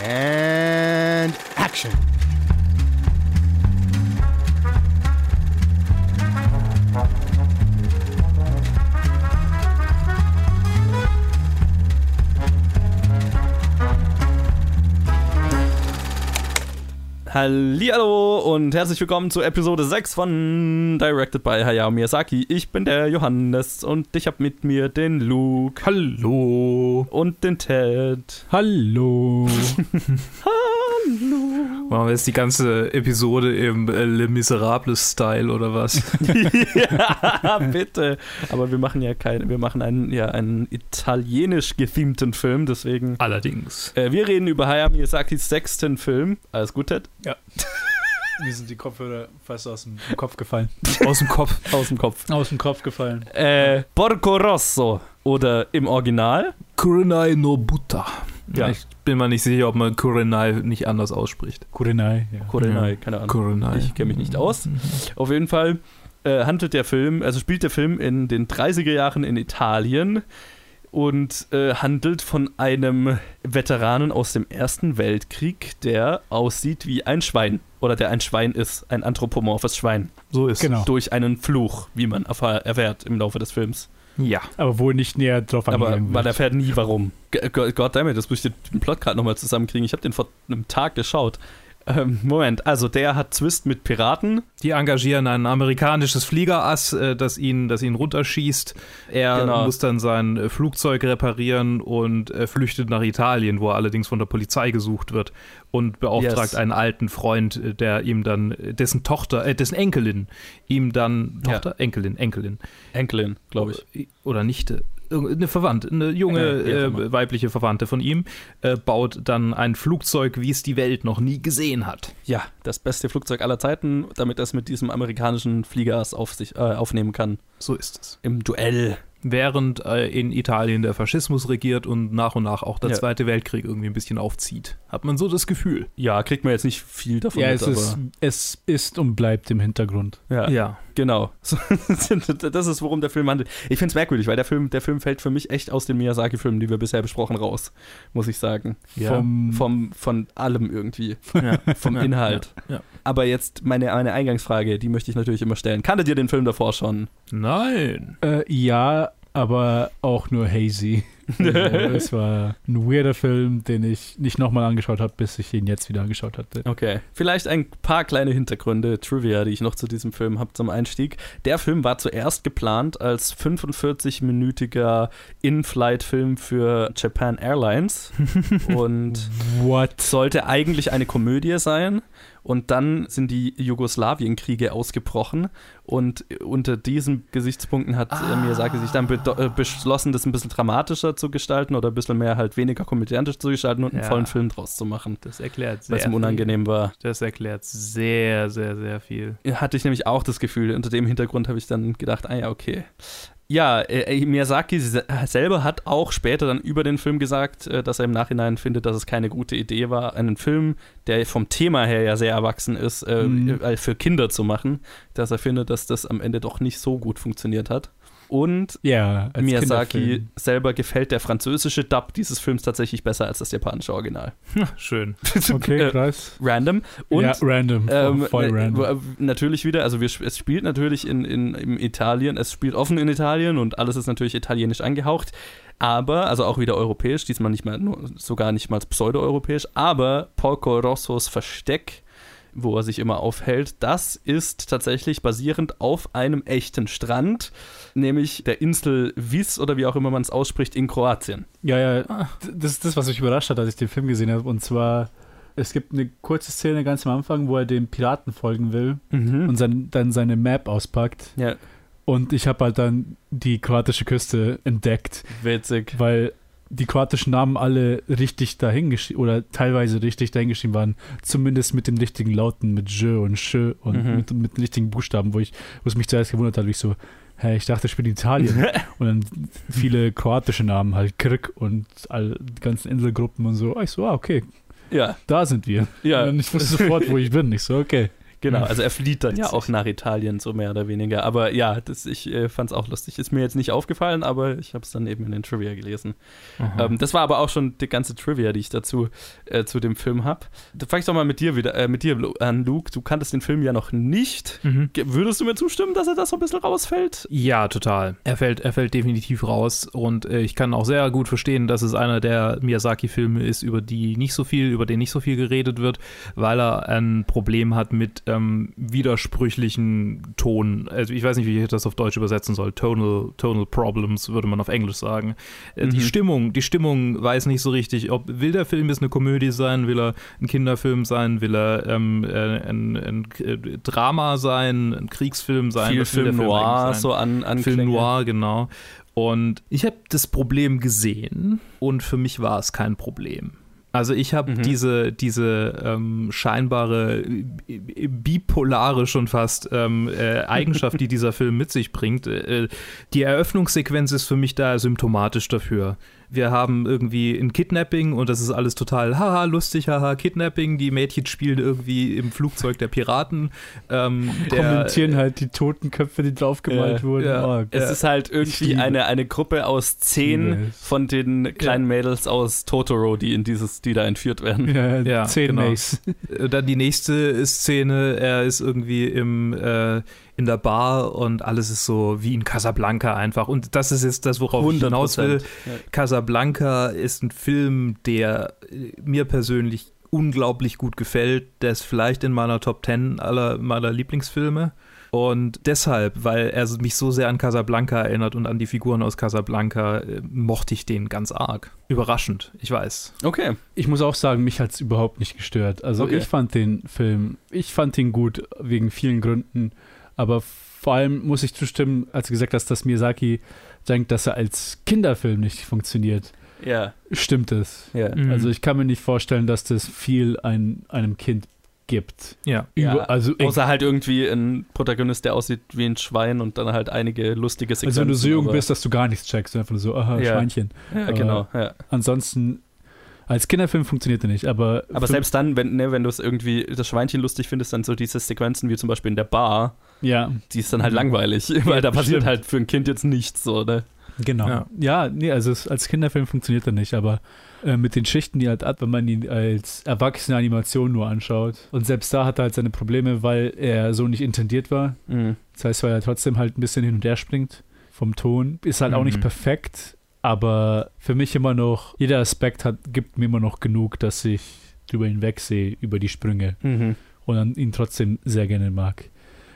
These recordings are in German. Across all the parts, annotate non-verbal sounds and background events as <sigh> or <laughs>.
And action. Hallo und herzlich willkommen zu Episode 6 von Directed by Hayao Miyazaki. Ich bin der Johannes und ich habe mit mir den Luke. Hallo. Und den Ted. Hallo. <laughs> Hallo. Machen wir jetzt die ganze Episode im äh, Le Miserables-Style oder was? <laughs> ja, bitte. Aber wir machen ja keinen, wir machen einen, ja, einen italienisch gethemten Film, deswegen. Allerdings. Äh, wir reden über Hayao Miyazakis sechsten Film. Alles gut, Ted? Ja. <laughs> Mir sind die Kopfhörer fast aus dem Kopf gefallen. Aus dem Kopf. Aus dem Kopf. Aus dem Kopf gefallen. Äh, Porco Rosso. Oder im Original. Kurenai no Buta. Ja. Ich bin mir nicht sicher, ob man Kurenai nicht anders ausspricht. Kurenai, ja. Kurenai, keine Ahnung. Kurenai. Ich kenne mich nicht aus. Auf jeden Fall äh, handelt der Film, also spielt der Film in den 30er Jahren in Italien und äh, handelt von einem Veteranen aus dem Ersten Weltkrieg, der aussieht wie ein Schwein. Oder der ein Schwein ist, ein anthropomorphes Schwein. So ist Genau. Durch einen Fluch, wie man erfahr- erfährt im Laufe des Films. Ja. Aber wohl nicht näher drauf Aber man erfährt nie warum. G- G- Goddammit, das muss ich den Plot gerade nochmal zusammenkriegen. Ich habe den vor einem Tag geschaut. Ähm, Moment, also der hat Zwist mit Piraten. Die engagieren ein amerikanisches Fliegerass, äh, das ihn, das ihn runterschießt. Er Genau. muss dann sein äh, Flugzeug reparieren und äh, flüchtet nach Italien, wo er allerdings von der Polizei gesucht wird und beauftragt Yes. einen alten Freund, äh, der ihm dann, äh, dessen Tochter, äh, dessen Enkelin, ihm dann, Ja. Tochter? Enkelin, Enkelin. Enkelin, glaube ich. Oder Nichte. Eine Verwandte, eine junge Ja, äh, weibliche Verwandte von ihm, äh, baut dann ein Flugzeug, wie es die Welt noch nie gesehen hat. Ja, das beste Flugzeug aller Zeiten, damit er es mit diesem amerikanischen Fliegerass auf sich, äh, aufnehmen kann. So ist es. Im Duell. Während äh, in Italien der Faschismus regiert und nach und nach auch der Ja. Zweite Weltkrieg irgendwie ein bisschen aufzieht. Hat man so das Gefühl. Ja, kriegt man jetzt nicht viel davon ja, mit, es ist, es ist und bleibt im Hintergrund. ja, Ja. genau. <laughs> Das ist, worum der Film handelt. Ich finde es merkwürdig, weil der Film, der Film fällt für mich echt aus den Miyazaki-Filmen, die wir bisher besprochen, raus, muss ich sagen. Ja. Vom, Vom, von allem irgendwie. ja. <laughs> Vom Inhalt. ja, ja. Aber jetzt meine, meine Eingangsfrage, die möchte ich natürlich immer stellen. Kanntet ihr den Film davor schon? Nein. äh, ja, aber auch nur hazy. <laughs> Also, es war ein weirder Film, den ich nicht nochmal angeschaut habe, bis ich ihn jetzt wieder angeschaut hatte. Okay. Vielleicht ein paar kleine Hintergründe, Trivia, die ich noch zu diesem Film habe zum Einstieg. Der Film war zuerst geplant als 45-minütiger In-Flight-Film für Japan Airlines <laughs> und What? sollte eigentlich eine Komödie sein. Und dann sind die Jugoslawienkriege ausgebrochen und unter diesen Gesichtspunkten hat äh, Miyazaki sich dann äh, beschlossen, das ein bisschen dramatischer zu gestalten oder ein bisschen mehr halt weniger komödiantisch zu gestalten und einen Ja. vollen Film draus zu machen, Das erklärt sehr weil es ihm unangenehm war. Viel. Das erklärt sehr, sehr, sehr viel. hatte ich nämlich auch das Gefühl. Unter dem Hintergrund habe ich dann gedacht, ah ja, okay. Ja, äh, Miyazaki se- selber hat auch später dann über den Film gesagt, äh, dass er im Nachhinein findet, dass es keine gute Idee war, einen Film, der vom Thema her ja sehr erwachsen ist, äh, Mhm. äh, für Kinder zu machen. Dass er findet, dass das am Ende doch nicht so gut funktioniert hat. Und Ja, Miyazaki selber gefällt der französische Dub dieses Films tatsächlich besser als das japanische Original. Schön. <laughs> Okay, Äh, krass. Random. Und ja, random. ähm, voll äh, random. Natürlich wieder, also wir, es spielt natürlich in, in, in Italien, es spielt offen in Italien und alles ist natürlich italienisch angehaucht, aber, also auch wieder europäisch, diesmal nicht mal, sogar nicht mal pseudo-europäisch, aber Porco Rossos Versteck, wo er sich immer aufhält, das ist tatsächlich basierend auf einem echten Strand, nämlich der Insel Vis oder wie auch immer man es ausspricht, in Kroatien. Ja, ja, d- das ist das, was mich überrascht hat, als ich den Film gesehen habe. Und zwar, es gibt eine kurze Szene ganz am Anfang, wo er dem Piraten folgen will und sein, dann seine Map auspackt. ja, Und ich habe halt dann die kroatische Küste entdeckt, witzig. weil die kroatischen Namen alle richtig dahingeschrieben oder teilweise richtig dahingeschrieben waren, zumindest mit den richtigen Lauten, mit J und Sch und Mhm. mit, mit den richtigen Buchstaben, wo ich, wo es mich zuerst gewundert hat, wie ich so, hä, ich dachte, ich bin in Italien. <laughs> und dann viele kroatische Namen, halt Krk und all die ganzen Inselgruppen und so. Ich so, ah, okay, ja, da sind wir. ja. Und ich wusste sofort, wo ich bin. Ich so, okay. Genau, also er flieht dann ja auch nach Italien, so mehr oder weniger. Aber ja, das, ich äh, fand es auch lustig. Ist mir jetzt nicht aufgefallen, aber ich habe es dann eben in den Trivia gelesen. Ähm, das war aber auch schon die ganze Trivia, die ich dazu äh, zu dem Film habe. Da fange ich doch mal mit dir wieder, äh, mit dir an, Luke. Du kanntest den Film ja noch nicht. Mhm. Würdest du mir zustimmen, dass er da so ein bisschen rausfällt? Ja, total. Er fällt, er fällt definitiv raus und äh, ich kann auch sehr gut verstehen, dass es einer der Miyazaki-Filme ist, über die nicht so viel, über den nicht so viel geredet wird, weil er ein Problem hat mit ähm, widersprüchlichen Ton. Also ich weiß nicht, wie ich das auf Deutsch übersetzen soll. Tonal, tonal Problems würde man auf Englisch sagen. Äh, Mhm. Die Stimmung, die Stimmung weiß nicht so richtig, ob will der Film jetzt eine Komödie sein, will er ein Kinderfilm sein, will er ähm, äh, ein, ein, äh, Drama sein, ein Kriegsfilm sein. Viel der Film Noir, so an, an Film Noir, genau. Und ich habe das Problem gesehen und für mich war es kein Problem. Also ich habe Mhm. diese, diese ähm, scheinbare äh, bipolare schon fast ähm, äh, Eigenschaft, die dieser Film mit sich bringt. Äh, die Eröffnungssequenz ist für mich da symptomatisch dafür. Wir haben irgendwie ein Kidnapping und das ist alles total haha lustig, haha Kidnapping. Die Mädchen spielen irgendwie im Flugzeug der Piraten. Ähm, der, Kommentieren halt die toten Köpfe, die draufgemalt Ja, wurden. ja. Oh, Es ist halt irgendwie eine, eine Gruppe aus zehn von den kleinen Mädels aus Totoro, die in dieses, die da entführt werden. ja, Ja, zehn genau. Mace. Dann die nächste Szene, er ist irgendwie im, äh, in der Bar und alles ist so wie in Casablanca einfach. Und das ist jetzt das, worauf ich hinaus will. 100%. Ja. Casablanca ist ein Film, der äh, mir persönlich unglaublich gut gefällt. Der ist vielleicht in meiner Top 10 aller meiner Lieblingsfilme. Und deshalb, weil er mich so sehr an Casablanca erinnert und an die Figuren aus Casablanca, äh, mochte ich den ganz arg. Überraschend, ich weiß. Okay. Ich muss auch sagen, mich hat es überhaupt nicht gestört. Also Okay. ich fand den Film, ich fand ihn gut wegen vielen Gründen, aber vor allem muss ich zustimmen, als du gesagt hast, dass Miyazaki denkt, dass er als Kinderfilm nicht funktioniert. Ja. Stimmt es. Ja. Mhm. Also ich kann mir nicht vorstellen, dass das viel ein, einem Kind gibt. Ja. Ja, Über, also, Außer halt irgendwie ein Protagonist, der aussieht wie ein Schwein und dann halt einige lustige Sequenzen. also wenn du so jung bist, dass du gar nichts checkst, einfach nur so, aha, Ja. Schweinchen. Ja, genau. Ja. Ansonsten, als Kinderfilm funktioniert er nicht, aber, Aber selbst dann, wenn, ne, wenn du es irgendwie das Schweinchen lustig findest, dann so diese Sequenzen wie zum Beispiel in der Bar, ja, die ist dann halt langweilig, <laughs> weil da passiert stimmt. halt für ein Kind jetzt nichts so, ne? Genau. Ja. Ja, nee, also es, als Kinderfilm funktioniert er nicht, aber äh, mit den Schichten, die er halt hat, wenn man ihn als erwachsene Animation nur anschaut. Und selbst da hat er halt seine Probleme, weil er so nicht intendiert war. Mhm. Das heißt, weil er trotzdem halt ein bisschen hin und her springt vom Ton. Ist halt auch nicht Mhm. perfekt, aber für mich immer noch, jeder Aspekt hat, gibt mir immer noch genug, dass ich drüber hinwegsehe, über die Sprünge Mhm. und ihn trotzdem sehr gerne mag.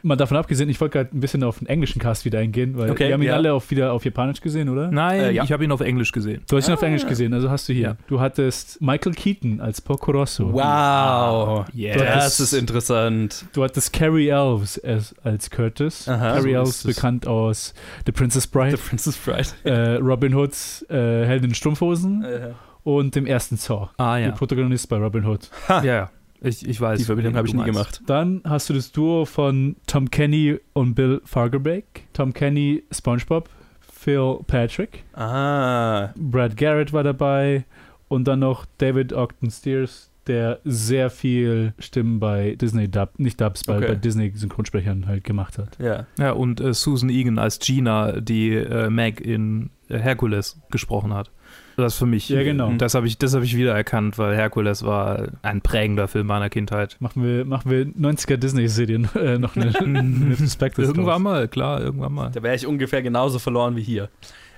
Mal davon abgesehen, ich wollte gerade ein bisschen auf den englischen Cast wieder eingehen, weil Okay, wir haben ihn ja. alle auf, wieder auf Japanisch gesehen, oder? Nein, Äh, ja. ich habe ihn auf Englisch gesehen. Du hast ihn auf Ah. Englisch gesehen, also hast du hier. Ja. Du hattest Michael Keaton als Porco Rosso. Wow. Yes. Das ist interessant. Du hattest Carrie Elves als, als Curtis. Aha, Carrie so Elves, bekannt aus The Princess The Bride, Princess Bride. <laughs> äh, Robin Hoods äh, Helden in Strumpfhosen Äh, und dem ersten Saw. Ah Der ja. Protagonist bei Robin Hood. Ja, ja. Ich, ich weiß. die Verbindung habe ich nie gemacht. Dann hast du das Duo von Tom Kenny und Bill Fargerbeck. Tom Kenny, SpongeBob, Phil Patrick. Ah. Brad Garrett war dabei und dann noch David Ogden Steers, der sehr viel Stimmen bei Disney Dub, nicht Dubs, bei, Okay. bei Disney Synchronsprechern halt gemacht hat. Ja. Ja, und äh, Susan Egan als Gina, die äh, Meg in äh, Hercules gesprochen hat. Das für mich, Ja, genau. das habe ich, das hab ich wiedererkannt, weil Hercules war ein prägender Film meiner Kindheit. Machen wir, machen wir 90er Disney-Serien äh, noch eine, <laughs> eine Perspective Irgendwann draus. mal, klar, irgendwann mal. Da wäre ich ungefähr genauso verloren wie hier.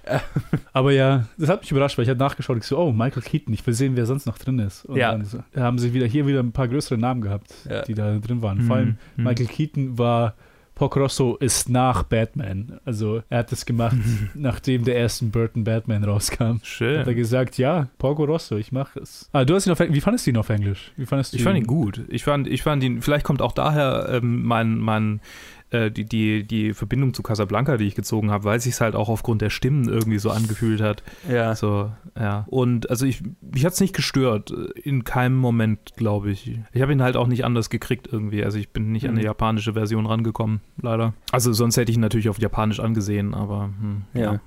<laughs> Aber ja, das hat mich überrascht, weil ich habe nachgeschaut, ich so, oh, Michael Keaton, ich will sehen, wer sonst noch drin ist. Und Ja. dann so, haben sie wieder hier wieder ein paar größere Namen gehabt, Ja. die da drin waren. Vor allem Mhm. Michael Keaton war Porco Rosso ist nach Batman. Also er hat das gemacht, <laughs> nachdem der ersten Burton Batman rauskam. Hat er Schön. gesagt, ja, Porco Rosso, ich mache es. Ah, du hast ihn auf Eng- Wie fandest du ihn auf Englisch? Wie fandest du Ich fand ihn gut. Ich fand, ich fand ihn, vielleicht kommt auch daher ähm, mein, mein, äh, die, die, die Verbindung zu Casablanca, die ich gezogen habe, weil es sich halt auch aufgrund der Stimmen irgendwie so angefühlt hat. Ja. So, ja. Und also ich, mich hat es nicht gestört. In keinem Moment, glaube ich. Ich habe ihn halt auch nicht anders gekriegt irgendwie. Also ich bin nicht an Mhm. eine japanische Version rangekommen, leider. Also sonst hätte ich ihn natürlich auf Japanisch angesehen, aber hm, ja. Ja.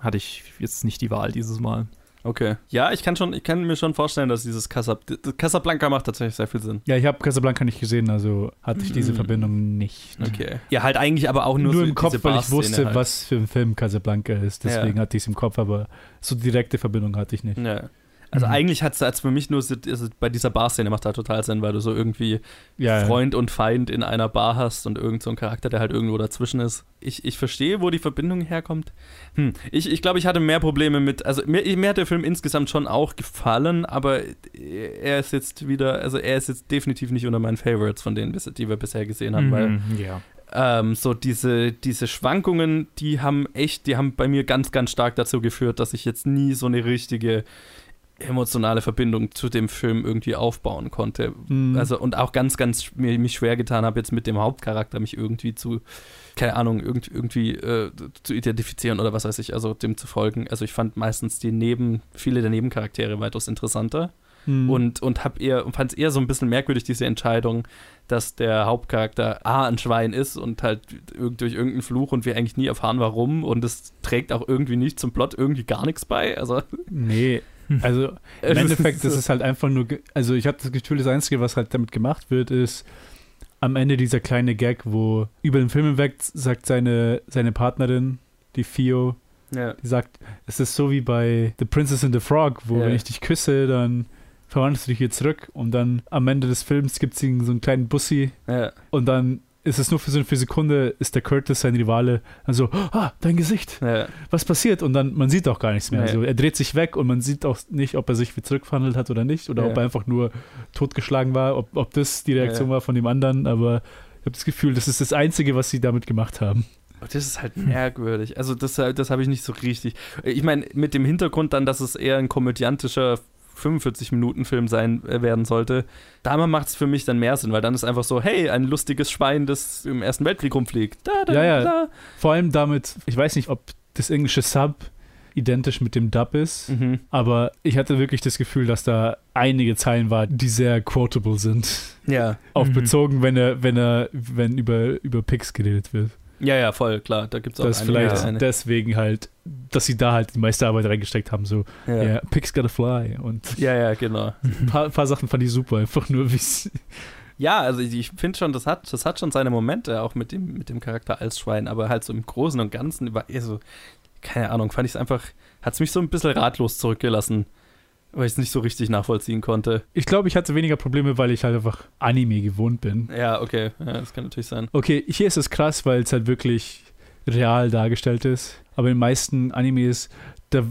hatte ich jetzt nicht die Wahl dieses Mal. Okay. Ja, ich kann schon, ich kann mir schon vorstellen, dass dieses Casab Casablanca macht tatsächlich sehr viel Sinn. Ja, ich habe Casablanca nicht gesehen, also hatte ich diese Mhm. Verbindung nicht. Okay. Ja, halt eigentlich aber auch nur, Nur, so im Kopf, diese weil ich wusste, halt. was für ein Film Casablanca ist. Deswegen hatte ich es im Kopf, aber so direkte Verbindung hatte ich nicht. Ja. Also Mhm. eigentlich hat es für mich nur so- also bei dieser Bar-Szene macht halt total Sinn, weil du so irgendwie Ja, ja. Freund und Feind in einer Bar hast und irgend so ein Charakter, der halt irgendwo dazwischen ist. Ich, ich verstehe, wo die Verbindung herkommt. Hm. Ich, ich glaube, ich hatte mehr Probleme mit, also mir, mir hat der Film insgesamt schon auch gefallen, aber er ist jetzt wieder, also er ist jetzt definitiv nicht unter meinen Favorites von denen, die wir bisher gesehen haben, weil Mhm, ja. ähm, so diese, diese Schwankungen, die haben echt, die haben bei mir ganz, ganz stark dazu geführt, dass ich jetzt nie so eine richtige emotionale Verbindung zu dem Film irgendwie aufbauen konnte. Mhm. Also und auch ganz, ganz mir, mich schwer getan habe, jetzt mit dem Hauptcharakter mich irgendwie zu, keine Ahnung, irgendwie, irgendwie äh, zu identifizieren oder was weiß ich, also dem zu folgen. Also ich fand meistens die Neben, viele der Nebencharaktere weitaus interessanter Mhm. und, und hab eher, fand es eher so ein bisschen merkwürdig, diese Entscheidung, dass der Hauptcharakter A ein Schwein ist und halt durch irgendeinen Fluch und wir eigentlich nie erfahren, warum. Und es trägt auch irgendwie nicht zum Plot irgendwie gar nichts bei. Also Nee, <laughs> also im Endeffekt ist es halt einfach nur, also ich hatte das Gefühl, das Einzige, was halt damit gemacht wird, ist am Ende dieser kleine Gag, wo über den Film hinweg sagt seine, seine Partnerin, die Fio, ja. die sagt, es ist so wie bei The Princess and the Frog, wo Ja. wenn ich dich küsse, dann verwandelst du dich hier zurück und dann am Ende des Films gibt es so einen kleinen Bussi Ja. und dann ist es nur für so eine Sekunde, ist der Curtis sein Rivale, dann so, ah, dein Gesicht, Ja. was passiert? Und dann, man sieht auch gar nichts mehr. Nee. Also er dreht sich weg und man sieht auch nicht, ob er sich wieder zurückverhandelt hat oder nicht, oder Ja. ob er einfach nur totgeschlagen war, ob, ob das die Reaktion Ja. war von dem anderen, aber ich habe das Gefühl, das ist das Einzige, was sie damit gemacht haben. Das ist halt merkwürdig. Also das, das habe ich nicht so richtig. Ich meine, mit dem Hintergrund dann, dass es eher ein komödiantischer 45-Minuten-Film sein äh, werden sollte, da macht es für mich dann mehr Sinn, weil dann ist einfach so, hey, ein lustiges Schwein, das im Ersten Weltkrieg rumfliegt. Da, da, Ja, ja. da. Vor allem damit, ich weiß nicht, ob das englische Sub identisch mit dem Dub ist, Mhm. aber ich hatte wirklich das Gefühl, dass da einige Zeilen waren, die sehr quotable sind. Ja. Auch Mhm. bezogen, wenn er, wenn er, wenn über, über Pigs geredet wird. Ja, ja, voll, klar. Da gibt es auch Das einige vielleicht eine. deswegen halt, dass sie da halt die meiste Arbeit reingesteckt haben, so, ja, Ja. Pigs gotta fly. Und ja, ja, genau. ein <laughs> paar, paar Sachen fand ich super, einfach nur wie es. Ja, also ich, finde schon, das hat, das hat schon seine Momente, auch mit dem, mit dem Charakter als Schwein, aber halt so im Großen und Ganzen war eher so, keine Ahnung, fand ich es einfach, hat es mich so ein bisschen ratlos zurückgelassen, weil ich es nicht so richtig nachvollziehen konnte. Ich glaube, ich hatte weniger Probleme, weil ich halt einfach Anime gewohnt bin. Ja, okay, ja, das kann natürlich sein. Okay, hier ist es krass, weil es halt wirklich real dargestellt ist. Aber in den meisten Animes, da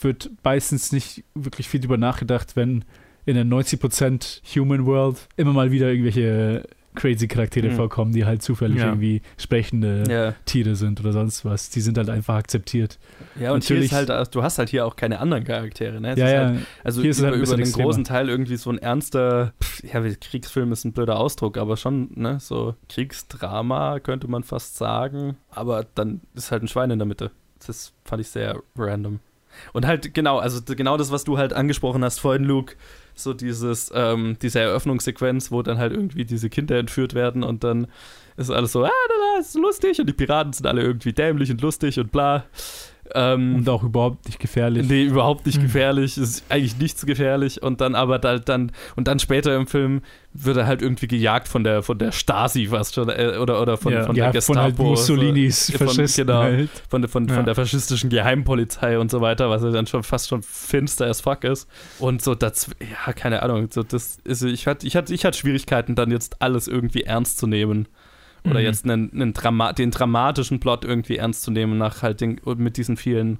wird meistens nicht wirklich viel drüber nachgedacht, wenn in der 90% Human World immer mal wieder irgendwelche crazy Charaktere Mhm. vorkommen, die halt zufällig Ja. irgendwie sprechende Ja, Tiere sind oder sonst was. Die sind halt einfach akzeptiert. ja und hier Natürlich- ist halt, du hast halt hier auch keine anderen Charaktere, ne? Es ja, ja. Halt, also hier ist über, halt ein über den extremer. großen Teil irgendwie so ein ernster, pff, ja, Kriegsfilm ist ein blöder Ausdruck, aber schon, ne, so Kriegsdrama könnte man fast sagen, aber dann ist halt ein Schwein in der Mitte. Das fand ich sehr random. Und halt, genau, also genau das, was du halt angesprochen hast vorhin, Luke, so dieses, ähm, diese Eröffnungssequenz, wo dann halt irgendwie diese Kinder entführt werden und dann ist alles so, ah, da, da, ist lustig und die Piraten sind alle irgendwie dämlich und lustig und bla. Ähm, Und auch überhaupt nicht gefährlich. Nee, überhaupt nicht Mhm. gefährlich. Ist eigentlich nichts gefährlich. Und dann aber da, dann, und dann später im Film wird er halt irgendwie gejagt von der, von der Stasi fast schon. Äh, oder, oder von, Ja. von ja, der Gestapo. von halt Mussolinis so, von- Faschisten genau. halt. Von, von, Ja. von der faschistischen Geheimpolizei und so weiter, was ja dann schon fast schon finster as fuck ist. Und so, das, ja, keine Ahnung. So, das ist, ich hatte ich hatte, ich hatte Schwierigkeiten, dann jetzt alles irgendwie ernst zu nehmen. Oder Mhm. jetzt einen, einen Drama den dramatischen Plot irgendwie ernst zu nehmen, nach halt den, mit diesen vielen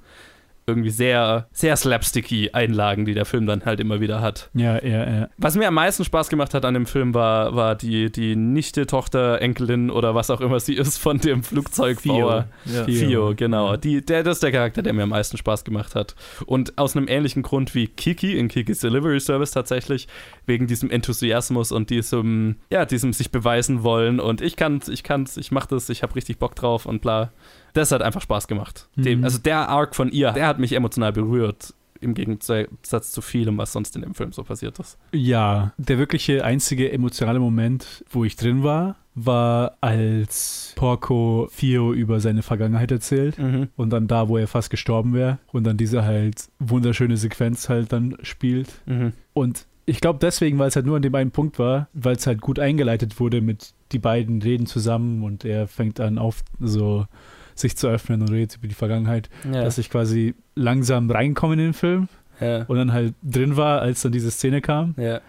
irgendwie sehr, sehr slapsticky Einlagen, die der Film dann halt immer wieder hat. Ja, ja, ja. Was mir am meisten Spaß gemacht hat an dem Film war, war die, die Nichte, Tochter, Enkelin oder was auch immer sie ist von dem Flugzeugbauer. Ja. Fio. Fio, genau. Die, der, das ist der Charakter, der mir am meisten Spaß gemacht hat. Und aus einem ähnlichen Grund wie Kiki in Kikis Delivery Service tatsächlich, wegen diesem Enthusiasmus und diesem, ja, diesem sich beweisen wollen und ich kann's, ich kann's, ich mach das, ich hab richtig Bock drauf und bla. Das hat einfach Spaß gemacht. Dem, Mhm. also der Arc von ihr, der hat mich emotional berührt. Im Gegensatz zu vielem, was sonst in dem Film so passiert ist. Ja, der wirkliche einzige emotionale Moment, wo ich drin war, war, als Porco Fio über seine Vergangenheit erzählt. Mhm. Und dann da, wo er fast gestorben wäre. Und dann diese halt wunderschöne Sequenz halt dann spielt. Mhm. Und ich glaube deswegen, weil es halt nur an dem einen Punkt war, weil es halt gut eingeleitet wurde mit die beiden reden zusammen und er fängt an auf so sich zu öffnen und redet über die Vergangenheit, Ja. dass ich quasi langsam reinkomme in den Film ja. und dann halt drin war, als dann diese Szene kam ja.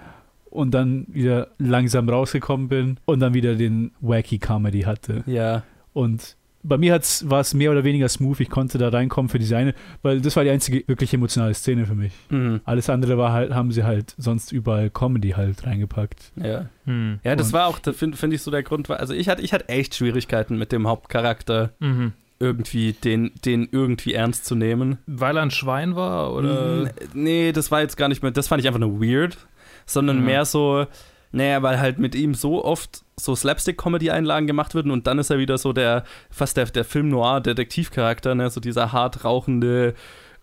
und dann wieder langsam rausgekommen bin und dann wieder den wacky Comedy hatte. Ja. Und bei mir hat's, war es mehr oder weniger smooth. Ich konnte da reinkommen für diese eine, weil das war die einzige wirklich emotionale Szene für mich. Mhm. Alles andere war halt, haben sie halt sonst überall Comedy halt reingepackt. Ja. Hm. Ja, das Und- war auch, finde find ich so der Grund, war- also ich hatte, ich hatte echt Schwierigkeiten mit dem Hauptcharakter Mhm. irgendwie, den, den irgendwie ernst zu nehmen. Weil er ein Schwein war oder? Nee, das war jetzt gar nicht mehr, das fand ich einfach nur weird, sondern Mhm. mehr so, naja, weil halt mit ihm so oft so Slapstick-Comedy-Einlagen gemacht würden und dann ist er wieder so der, fast der, der Film-Noir-Detektivcharakter, ne, so dieser hart rauchende,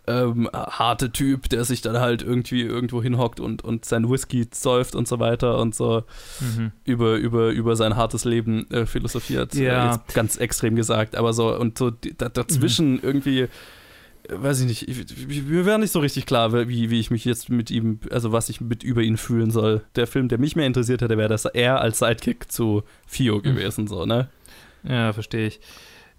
ähm, harte Typ, der sich dann halt irgendwie irgendwo hinhockt und, und sein Whisky säuft und so weiter und so Mhm. über, über, über sein hartes Leben äh, philosophiert. Ja. Äh, jetzt ganz extrem gesagt, aber so und so dazwischen irgendwie, äh, weiß ich nicht, ich, ich, mir wäre nicht so richtig klar, wie, wie ich mich jetzt mit ihm, also was ich mit über ihn fühlen soll. Der Film, der mich mehr interessiert hätte, wäre das er als Sidekick zu Fio gewesen, so, ne? Ja, verstehe ich.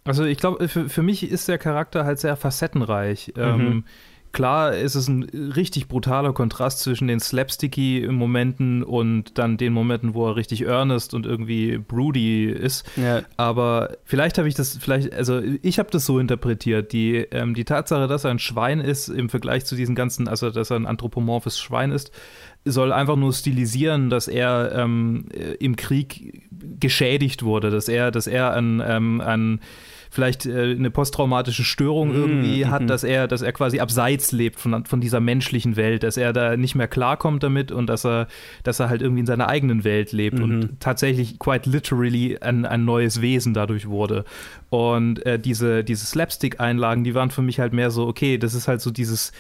Also ich glaube, für, für mich ist der Charakter halt sehr facettenreich. Mhm. Ähm, klar ist es ein richtig brutaler Kontrast zwischen den slapsticky Momenten und dann den Momenten, wo er richtig earnest und irgendwie broody ist. Ja. Aber vielleicht habe ich das, vielleicht, also ich habe das so interpretiert. Die, ähm, die Tatsache, dass er ein Schwein ist im Vergleich zu diesen ganzen, also dass er ein anthropomorphes Schwein ist, soll einfach nur stilisieren, dass er ähm, äh, im Krieg geschädigt wurde, dass er, dass er an, ähm, an vielleicht äh, eine posttraumatische Störung Mhm, irgendwie mhm. hat, dass er, dass er quasi abseits lebt von, von dieser menschlichen Welt, dass er da nicht mehr klarkommt damit und dass er, dass er halt irgendwie in seiner eigenen Welt lebt Mhm. und tatsächlich quite literally ein, ein neues Wesen dadurch wurde. Und äh, diese, diese Slapstick-Einlagen, die waren für mich halt mehr so, okay, das ist halt so dieses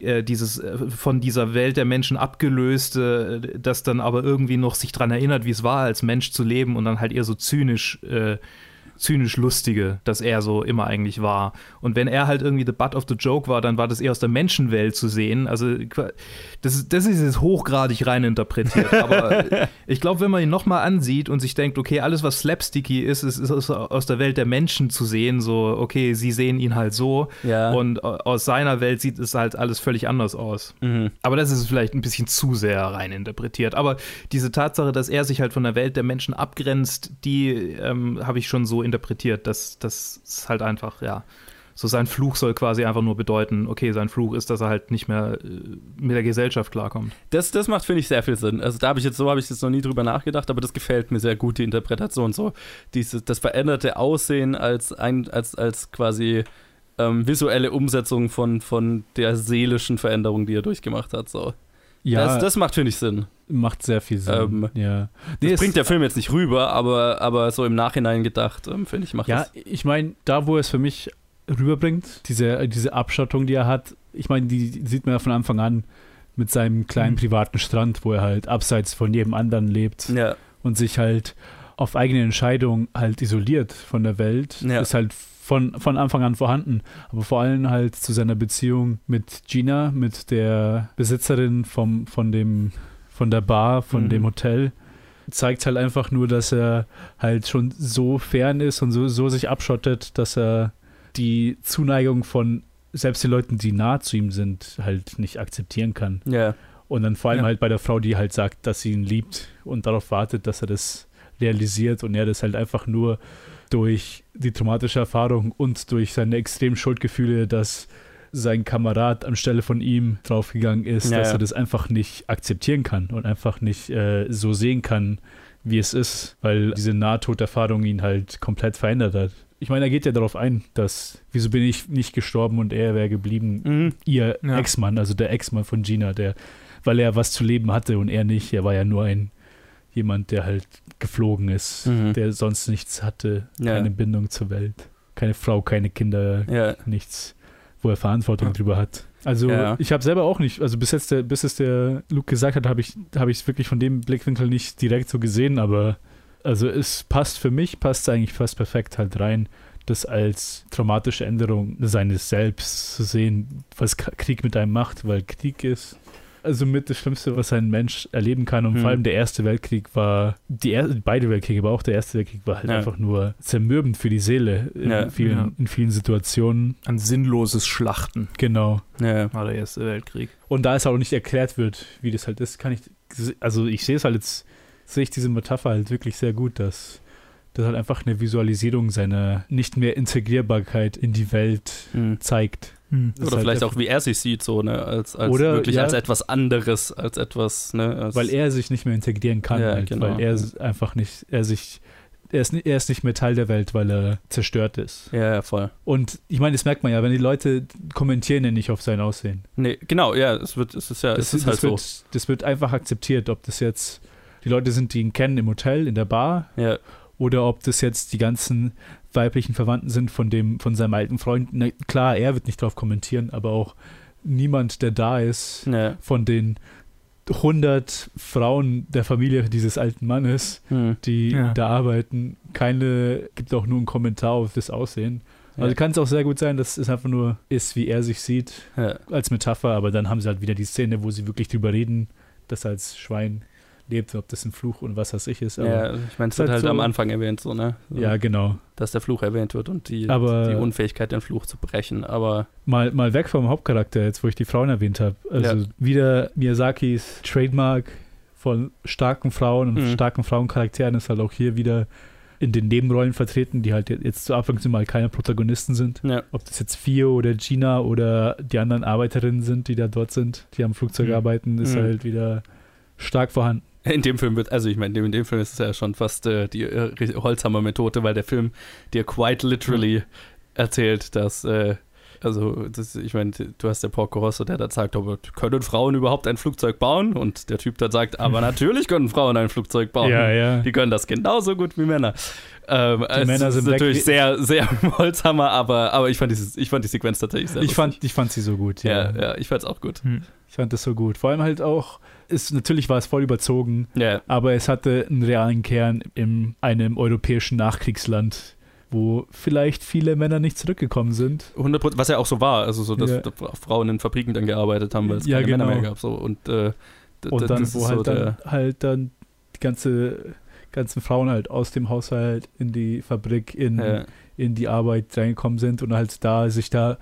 äh, dieses äh, von dieser Welt der Menschen abgelöste, äh, das dann aber irgendwie noch sich dran erinnert, wie es war, als Mensch zu leben und dann halt eher so zynisch, äh, zynisch lustige, dass er so immer eigentlich war. Und wenn er halt irgendwie the butt of the joke war, dann war das eher aus der Menschenwelt zu sehen. Also das ist, das ist jetzt hochgradig rein interpretiert. <laughs> Aber ich glaube, wenn man ihn nochmal ansieht und sich denkt, okay, alles, was slapsticky ist, ist, ist aus, der Welt der Menschen zu sehen, so, okay, sie sehen ihn halt so. Ja. Und aus seiner Welt sieht es halt alles völlig anders aus. Mhm. Aber das ist vielleicht ein bisschen zu sehr rein interpretiert. Aber diese Tatsache, dass er sich halt von der Welt der Menschen abgrenzt, die ähm, habe ich schon so interpretiert, dass das halt einfach, ja. So sein Fluch soll quasi einfach nur bedeuten, okay, sein Fluch ist, dass er halt nicht mehr äh, mit der Gesellschaft klarkommt. Das, das macht, finde ich, sehr viel Sinn. Also da habe ich jetzt, so habe ich jetzt noch nie drüber nachgedacht, aber das gefällt mir sehr gut, die Interpretation. So, diese, das veränderte Aussehen als ein, als, als quasi ähm, visuelle Umsetzung von, von der seelischen Veränderung, die er durchgemacht hat. So. Ja, Das, das macht, finde ich, Sinn. macht sehr viel Sinn. Ähm, ja. Das es- bringt der Film jetzt nicht rüber, aber, aber so im Nachhinein gedacht, ähm, finde ich, macht Ja, das. ich meine, da wo er es für mich rüberbringt, diese, diese Abschottung, die er hat, ich meine, die, die sieht man ja von Anfang an mit seinem kleinen Mhm. privaten Strand, wo er halt abseits von jedem anderen lebt Ja, und sich halt auf eigene Entscheidung halt isoliert von der Welt, Ja. ist halt von, von Anfang an vorhanden. Aber vor allem halt zu seiner Beziehung mit Gina, mit der Besitzerin vom, von dem, von der Bar, von Mhm. dem Hotel, zeigt halt einfach nur, dass er halt schon so fern ist und so, so sich abschottet, dass er die Zuneigung von selbst den Leuten, die nah zu ihm sind, halt nicht akzeptieren kann. ja, Und dann vor allem Ja. halt bei der Frau, die halt sagt, dass sie ihn liebt und darauf wartet, dass er das realisiert und er das halt einfach nur durch die traumatische Erfahrung und durch seine extremen Schuldgefühle, dass sein Kamerad anstelle von ihm draufgegangen ist, Ja, dass er das einfach nicht akzeptieren kann und einfach nicht äh, so sehen kann, wie es ist, weil diese Nahtoderfahrung ihn halt komplett verändert hat. Ich meine, er geht ja darauf ein, dass, wieso bin ich nicht gestorben und er wäre geblieben, mhm. ihr Ja. Ex-Mann, also der Ex-Mann von Gina, der, weil er was zu leben hatte und er nicht. Er war ja nur ein jemand, der halt geflogen ist, Mhm. der sonst nichts hatte, Ja. keine Bindung zur Welt, keine Frau, keine Kinder, ja. nichts, wo er Verantwortung drüber hat. Also Ja. ich habe selber auch nicht, also bis jetzt der, bis es der Luke gesagt hat, habe ich habe ich es wirklich von dem Blickwinkel nicht direkt so gesehen, aber also es passt für mich, passt eigentlich fast perfekt halt rein, das als traumatische Änderung seines Selbst zu sehen, was Krieg mit einem macht, weil Krieg ist also mit das Schlimmste, was ein Mensch erleben kann. Und hm. vor allem der Erste Weltkrieg war, die er beide Weltkriege, aber auch der Erste Weltkrieg war halt ja. einfach nur zermürbend für die Seele in, ja. vielen, ja. in vielen Situationen. Ein sinnloses Schlachten. Genau. Ja. War der Erste Weltkrieg. Und da es auch nicht erklärt wird, wie das halt ist, kann ich, also ich sehe es halt jetzt, sehe ich diese Metapher halt wirklich sehr gut, dass das halt einfach eine Visualisierung seiner nicht mehr Integrierbarkeit in die Welt mhm. zeigt. Mhm. Oder halt vielleicht auch, wie er sich sieht, so, ne, als, als oder, wirklich ja, als etwas anderes, als etwas, ne, als weil er sich nicht mehr integrieren kann, ja, halt, genau. weil er einfach nicht, er sich er ist, er ist nicht mehr Teil der Welt, weil er zerstört ist. Ja, ja, voll. Und ich meine, das merkt man ja, wenn die Leute kommentieren ja nicht auf sein Aussehen. Nee, genau, ja, es wird, es ist ja, das, es ist halt wird, so. Das wird einfach akzeptiert, ob das jetzt die Leute sind, die ihn kennen im Hotel, in der Bar, ja oder ob das jetzt die ganzen weiblichen Verwandten sind von dem, von seinem alten Freund. Na, klar, er wird nicht drauf kommentieren, aber auch niemand, der da ist, ja. von den 100 Frauen der Familie dieses alten Mannes, hm. die ja. da arbeiten, keine gibt auch nur einen Kommentar auf das Aussehen. Also ja. kann es auch sehr gut sein, dass es einfach nur ist, wie er sich sieht, ja. als Metapher, aber dann haben sie halt wieder die Szene, wo sie wirklich drüber reden, dass er als Schwein lebt, ob das ein Fluch und was weiß ich ist. ja, ich meine, es wird halt, halt so, am Anfang erwähnt, so, ne? So, ja, genau. Dass der Fluch erwähnt wird und die, aber die Unfähigkeit, den Fluch zu brechen, aber. Mal, mal weg vom Hauptcharakter, jetzt wo ich die Frauen erwähnt habe. Also ja. wieder Miyazakis Trademark von starken Frauen und mhm. starken Frauencharakteren ist halt auch hier wieder in den Nebenrollen vertreten, die halt jetzt zu Anfang mal keine Protagonisten sind. Ja. Ob das jetzt Fio oder Gina oder die anderen Arbeiterinnen sind, die da dort sind, die am Flugzeug mhm. arbeiten, ist mhm. halt wieder stark vorhanden. In dem Film wird, also ich meine, in dem Film ist es ja schon fast äh, die äh, Holzhammer-Methode, weil der Film dir quite literally mhm. erzählt, dass, äh, also das, ich meine, du hast der Porco Rosso, der da sagt, aber können Frauen überhaupt ein Flugzeug bauen? Und der Typ dann sagt, aber <laughs> natürlich können Frauen ein Flugzeug bauen. Ja, ja. Die können das genauso gut wie Männer. Ähm, die Männer sind natürlich sehr, sehr <laughs> Holzhammer, aber, aber ich, fand dieses, ich fand die Sequenz tatsächlich sehr ich fand, ich fand sie so gut, ja. Ja, ja ich fand es auch gut. Hm. Ich fand das so gut. Vor allem halt auch, ist, natürlich war es voll überzogen, yeah. aber es hatte einen realen Kern in einem europäischen Nachkriegsland, wo vielleicht viele Männer nicht zurückgekommen sind. 100 was ja auch so war, also so, dass ja. Frauen in Fabriken dann gearbeitet haben, weil es ja, keine genau. Männer mehr gab. So. Und, äh, und dann, wo halt, so dann, halt dann die ganze, ganzen Frauen halt aus dem Haushalt in die Fabrik, in, ja. in die Arbeit reingekommen sind und halt da sich da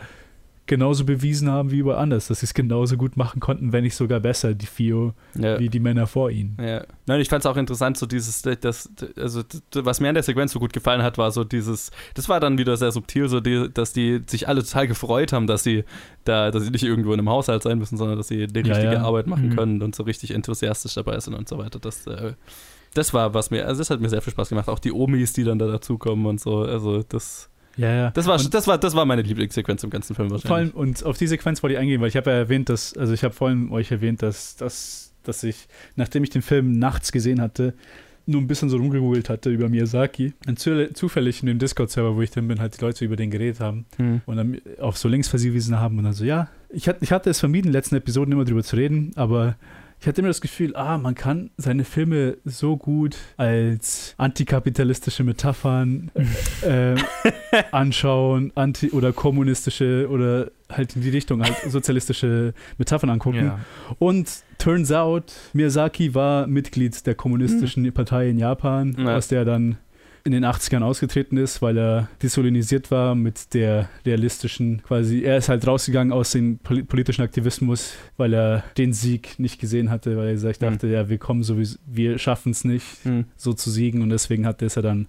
genauso bewiesen haben wie überall anders, dass sie es genauso gut machen konnten, wenn nicht sogar besser, die Fio, ja. wie die Männer vor ihnen. Ja. Nein, ich fand es auch interessant, so dieses, das, also was mir an der Sequenz so gut gefallen hat, war so dieses, das war dann wieder sehr subtil, so die, dass die sich alle total gefreut haben, dass sie da, dass sie nicht irgendwo in einem Haushalt sein müssen, sondern dass sie die richtige ja, ja. Arbeit machen mhm. können und so richtig enthusiastisch dabei sind und so weiter. Das, äh, das war, was mir, also das hat mir sehr viel Spaß gemacht. Auch die Omis, die dann da dazukommen und so, also das ja, ja. Das war, das war, das war meine Lieblingssequenz im ganzen Film wahrscheinlich. Vor allem, und auf die Sequenz wollte ich eingehen, weil ich habe ja erwähnt, dass, also ich habe vorhin euch erwähnt, dass, dass, dass ich, nachdem ich den Film nachts gesehen hatte, nur ein bisschen so rumgegoogelt hatte über Miyazaki. Und zufällig in dem Discord-Server, wo ich dann bin, halt die Leute über den geredet haben hm. und dann auf so Links verwiesen haben und dann so, ja, ich, hatte, ich hatte es vermieden, in den letzten Episoden immer drüber zu reden, aber ich hatte immer das Gefühl, ah, man kann seine Filme so gut als antikapitalistische Metaphern <laughs> äh, anschauen, anti oder kommunistische oder halt in die Richtung halt sozialistische Metaphern angucken. Ja. Und turns out, Miyazaki war Mitglied der kommunistischen mhm. Partei in Japan, ja. aus der dann in den 80ern ausgetreten ist, weil er desolinisiert war mit der realistischen, quasi, er ist halt rausgegangen aus dem politischen Aktivismus, weil er den Sieg nicht gesehen hatte, weil er sich mhm. dachte, ja, wir kommen sowieso, wir schaffen es nicht, mhm. so zu siegen und deswegen hat er dann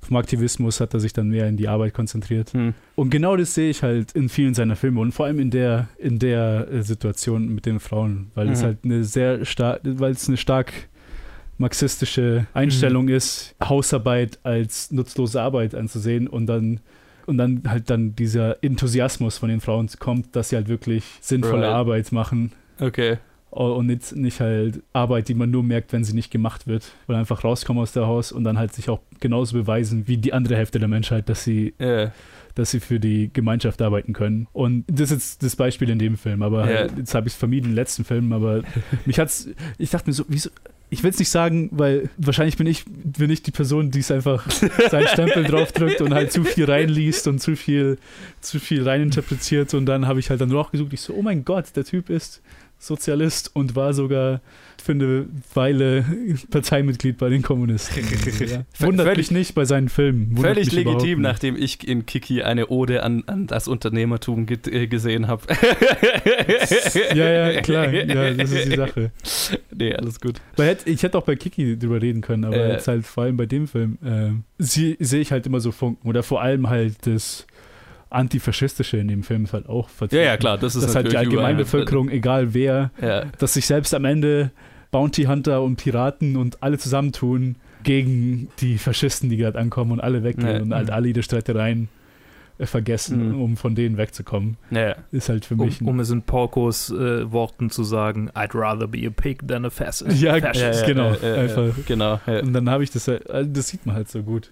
vom Aktivismus hat er sich dann mehr in die Arbeit konzentriert. Mhm. Und genau das sehe ich halt in vielen seiner Filme und vor allem in der, in der äh, Situation mit den Frauen, weil es mhm. halt eine sehr stark, weil es eine stark marxistische Einstellung mhm. ist, Hausarbeit als nutzlose Arbeit anzusehen und dann und dann halt dann dieser Enthusiasmus von den Frauen kommt, dass sie halt wirklich sinnvolle right. Arbeit machen. Okay. Und nicht, nicht halt Arbeit, die man nur merkt, wenn sie nicht gemacht wird. Oder einfach rauskommen aus der Haus und dann halt sich auch genauso beweisen wie die andere Hälfte der Menschheit, dass sie, yeah. dass sie für die Gemeinschaft arbeiten können. Und das ist das Beispiel in dem Film, aber yeah. halt, jetzt habe ich es vermieden in den letzten Filmen, aber <laughs> mich hat's, ich dachte mir so, wieso, ich will es nicht sagen, weil wahrscheinlich bin ich, bin ich die Person, die es einfach seinen Stempel <laughs> draufdrückt und halt zu viel reinliest und zu viel, zu viel reininterpretiert. Und dann habe ich halt dann noch gesucht, ich so, oh mein Gott, der Typ ist Sozialist und war sogar für eine Weile <laughs> Parteimitglied bei den Kommunisten. <laughs> ja. Wundert Völlig- mich nicht bei seinen Filmen. Wundert Völlig legitim, nachdem ich in Kiki eine Ode an, an das Unternehmertum äh, gesehen habe. <laughs> Ja, ja, klar. Ja, das ist die Sache. Nee, alles gut. Weil hätt- ich hätte auch bei Kiki drüber reden können, aber Äh. jetzt halt vor allem bei dem Film sie- sehe ich halt immer so Funken. Oder vor allem halt das Antifaschistische in dem Film ist halt auch Ja, vertreten. ja, klar, das ist Dass halt die. Allgemeinbevölkerung, egal wer, Ja, dass sich selbst am Ende Bounty Hunter und Piraten und alle zusammentun gegen die Faschisten, die gerade ankommen und alle weggehen Ja. und halt alle ihre Streitereien äh, vergessen, Mhm. um von denen wegzukommen. ja. Ist halt für Um, mich ein um es in Porcos äh, Worten zu sagen, I'd rather be a pig than a fascist. Ja, fascist. ja, genau, äh, äh, einfach. Genau. Ja. Und dann habe ich das, halt- also das sieht man halt so gut.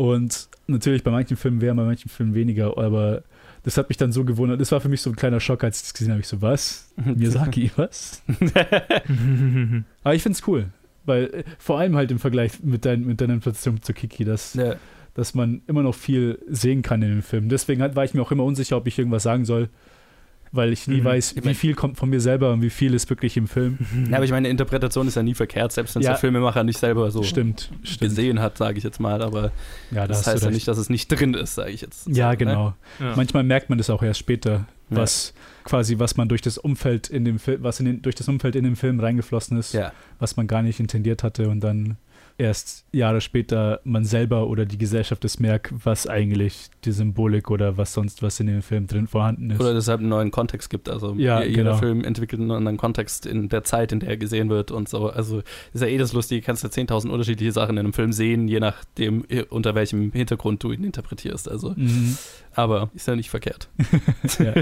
Und natürlich bei manchen Filmen mehr, bei manchen Filmen weniger, aber das hat mich dann so gewundert. Das war für mich so ein kleiner Schock, als ich das gesehen habe. Ich so, was? <laughs> Miyazaki, was? <laughs> Aber ich finde es cool, weil äh, vor allem halt im Vergleich mit, dein, mit deiner Interpretation zu Kiki, dass, ja. dass man immer noch viel sehen kann in dem Film. Deswegen halt, war ich mir auch immer unsicher, ob ich irgendwas sagen soll, weil ich nie Mhm. weiß, wie viel kommt von mir selber und wie viel ist wirklich im Film. ja, aber ich meine, Interpretation ist ja nie verkehrt, selbst wenn es Ja. der Filmemacher nicht selber so Stimmt, stimmt. gesehen hat, sage ich jetzt mal. Aber Ja, da das heißt ja nicht, dass es nicht drin ist, sage ich jetzt. Ja, So, ne? genau. Ja. Manchmal merkt man das auch erst später, was quasi, was man durch das Umfeld in dem Film, was in den, durch das Umfeld in den Film reingeflossen ist, was man gar nicht intendiert hatte und dann erst Jahre später man selber oder die Gesellschaft es merkt, was eigentlich die Symbolik oder was sonst was in dem Film drin vorhanden ist. oder deshalb einen neuen Kontext gibt. Also Ja, jeder genau. Film entwickelt einen anderen Kontext in der Zeit, in der er gesehen wird und so. Also ist ja eh das Lustige, du kannst ja 10.000 unterschiedliche Sachen in einem Film sehen, je nachdem, unter welchem Hintergrund du ihn interpretierst. Also, Mhm. aber ist ja nicht verkehrt. <laughs> ja.